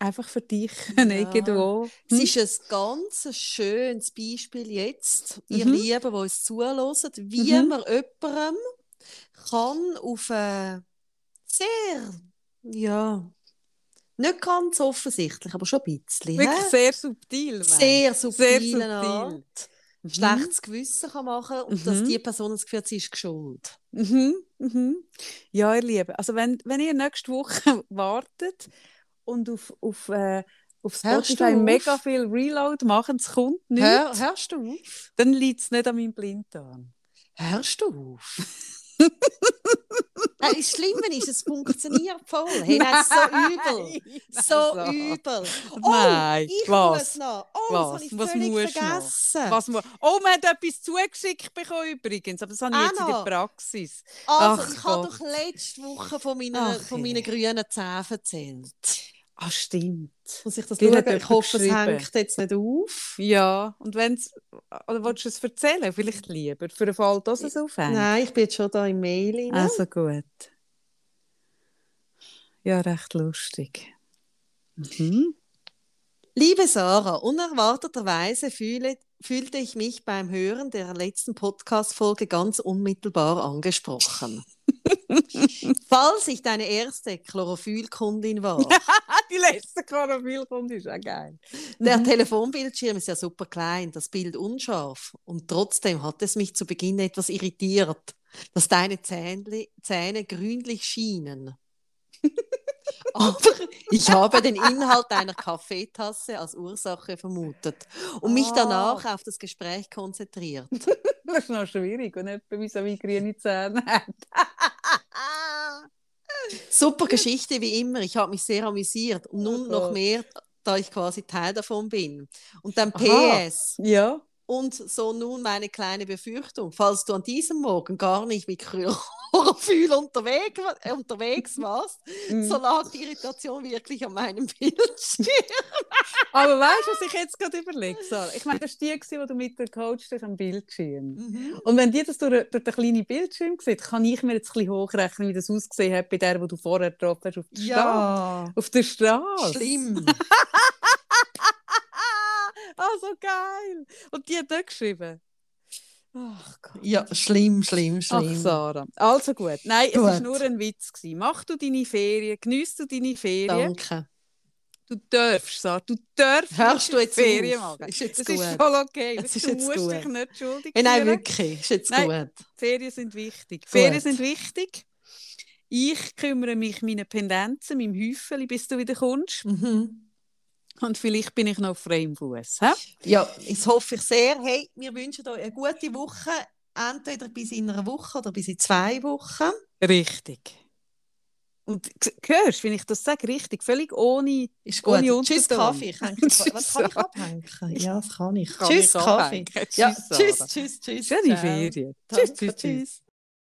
einfach für dich Ja. irgendwo? Es Hm? ist ein ganz schönes Beispiel jetzt, ihr Mhm. Lieben, die uns zuhören, wie Mhm. man jemandem kann auf eine sehr, ja, nicht ganz offensichtlich, aber schon ein bisschen, Wirklich hä? sehr subtil. sehr Sehr subtile subtil. Mhm. schlechtes Gewissen kann machen und dass Mhm. die Person das Gefühl hat, sie ist geschuld. Mhm, mhm. Ja, ihr Lieben, also wenn, wenn ihr nächste Woche wartet und auf, auf, äh, auf Spotify auf? mega viel Reload machen, es kommt nichts, Hör, hörst du auf? dann liegt es nicht an meinem Blinddarm. Hörst du auf? Nein, das Schlimme ist, es funktioniert voll. Hey, nein, so übel. So Sarah. übel. Oh, Nein, ich was? muss noch. Oh, Was? das habe ich Was völlig noch? vergessen. Was mu- oh, man hat etwas zugeschickt bekommen übrigens, aber das habe ich jetzt in der. Praxis. Also, Ach ich habe doch letzte Woche von meiner, Ach von meinen grünen Zähnen erzählt. Ah, stimmt. Muss ich das Dir schauen? Ich hoffe, es hängt jetzt nicht auf. Ja, und wenn's, oder willst du es erzählen? Vielleicht lieber, für den Fall, dass es aufhängt. Nein, ich bin jetzt schon da im Mail rein. Also gut. Ja, recht lustig. Mhm. Liebe Sarah, unerwarteterweise fühle, fühlte ich mich beim Hören der letzten Podcast-Folge ganz unmittelbar angesprochen. Falls ich deine erste Chlorophyllkundin war, Die letzte Chlorophyllkunde ist auch geil. der Mhm. Telefonbildschirm ist ja super klein, das Bild unscharf und trotzdem hat es mich zu Beginn etwas irritiert, dass deine Zähnle, Zähne grünlich schienen. Aber ich habe den Inhalt einer Kaffeetasse als Ursache vermutet und mich Ah. danach auf das Gespräch konzentriert. Das ist noch schwierig, wenn jemand wie so wie grüne Zähne hat. Super Geschichte wie immer. Ich habe mich sehr amüsiert und nun noch mehr, da ich quasi Teil davon bin. Und dann Aha. PS. ja. Und so nun meine kleine Befürchtung, falls du an diesem Morgen gar nicht mit Chlorophyll unterwegs, unterwegs warst, so lag die Irritation wirklich an meinem Bildschirm. Aber weißt du, was ich jetzt gerade überlege? Sarah? Ich meine, das war die, die du mit der Coach hast am Bildschirm. Mhm. Und wenn die das durch, durch den kleinen Bildschirm sieht, kann ich mir jetzt ein bisschen hochrechnen, wie das ausgesehen hat bei der, die du vorher getroffen hast auf der Straße. Ja, Auf der Straße. schlimm. Ah, so geil. Und die hat dort geschrieben. Ach Gott. Ja, schlimm, schlimm, Ach, schlimm. Sarah. Also gut. Nein, es Gut. war nur ein Witz. Gewesen. Mach du deine Ferien, genießt du deine Ferien. Danke. Du darfst, Sarah, du darfst Hörst du jetzt Ferien auf? machen. Ist jetzt das gut. ist voll okay. Es ist du jetzt musst gut. dich nicht schuldig Hey, nein, fühlen. wirklich, ist jetzt Nein. gut. Ferien sind wichtig. Ferien Gut. sind wichtig. Ich kümmere mich um meine Pendenzen, meinem Häufeli, bis du wieder kommst. Mhm. Und vielleicht bin ich noch auf freiem Fuß. Ja, das hoffe ich sehr. Hey, wir wünschen euch eine gute Woche. Entweder bis in einer Woche oder bis in zwei Wochen. Richtig. Und hörst, wenn ich das sage, richtig, völlig ohne Ist gut. Ohne Tschüss. Kaffee. Ich Was kann ich abhängen? Ja, das kann ich. Kann tschüss, Kaffee. Ja, Tschüss, tschüss, tschüss. Schöne. Ferien. Tschüss, tschüss, tschüss.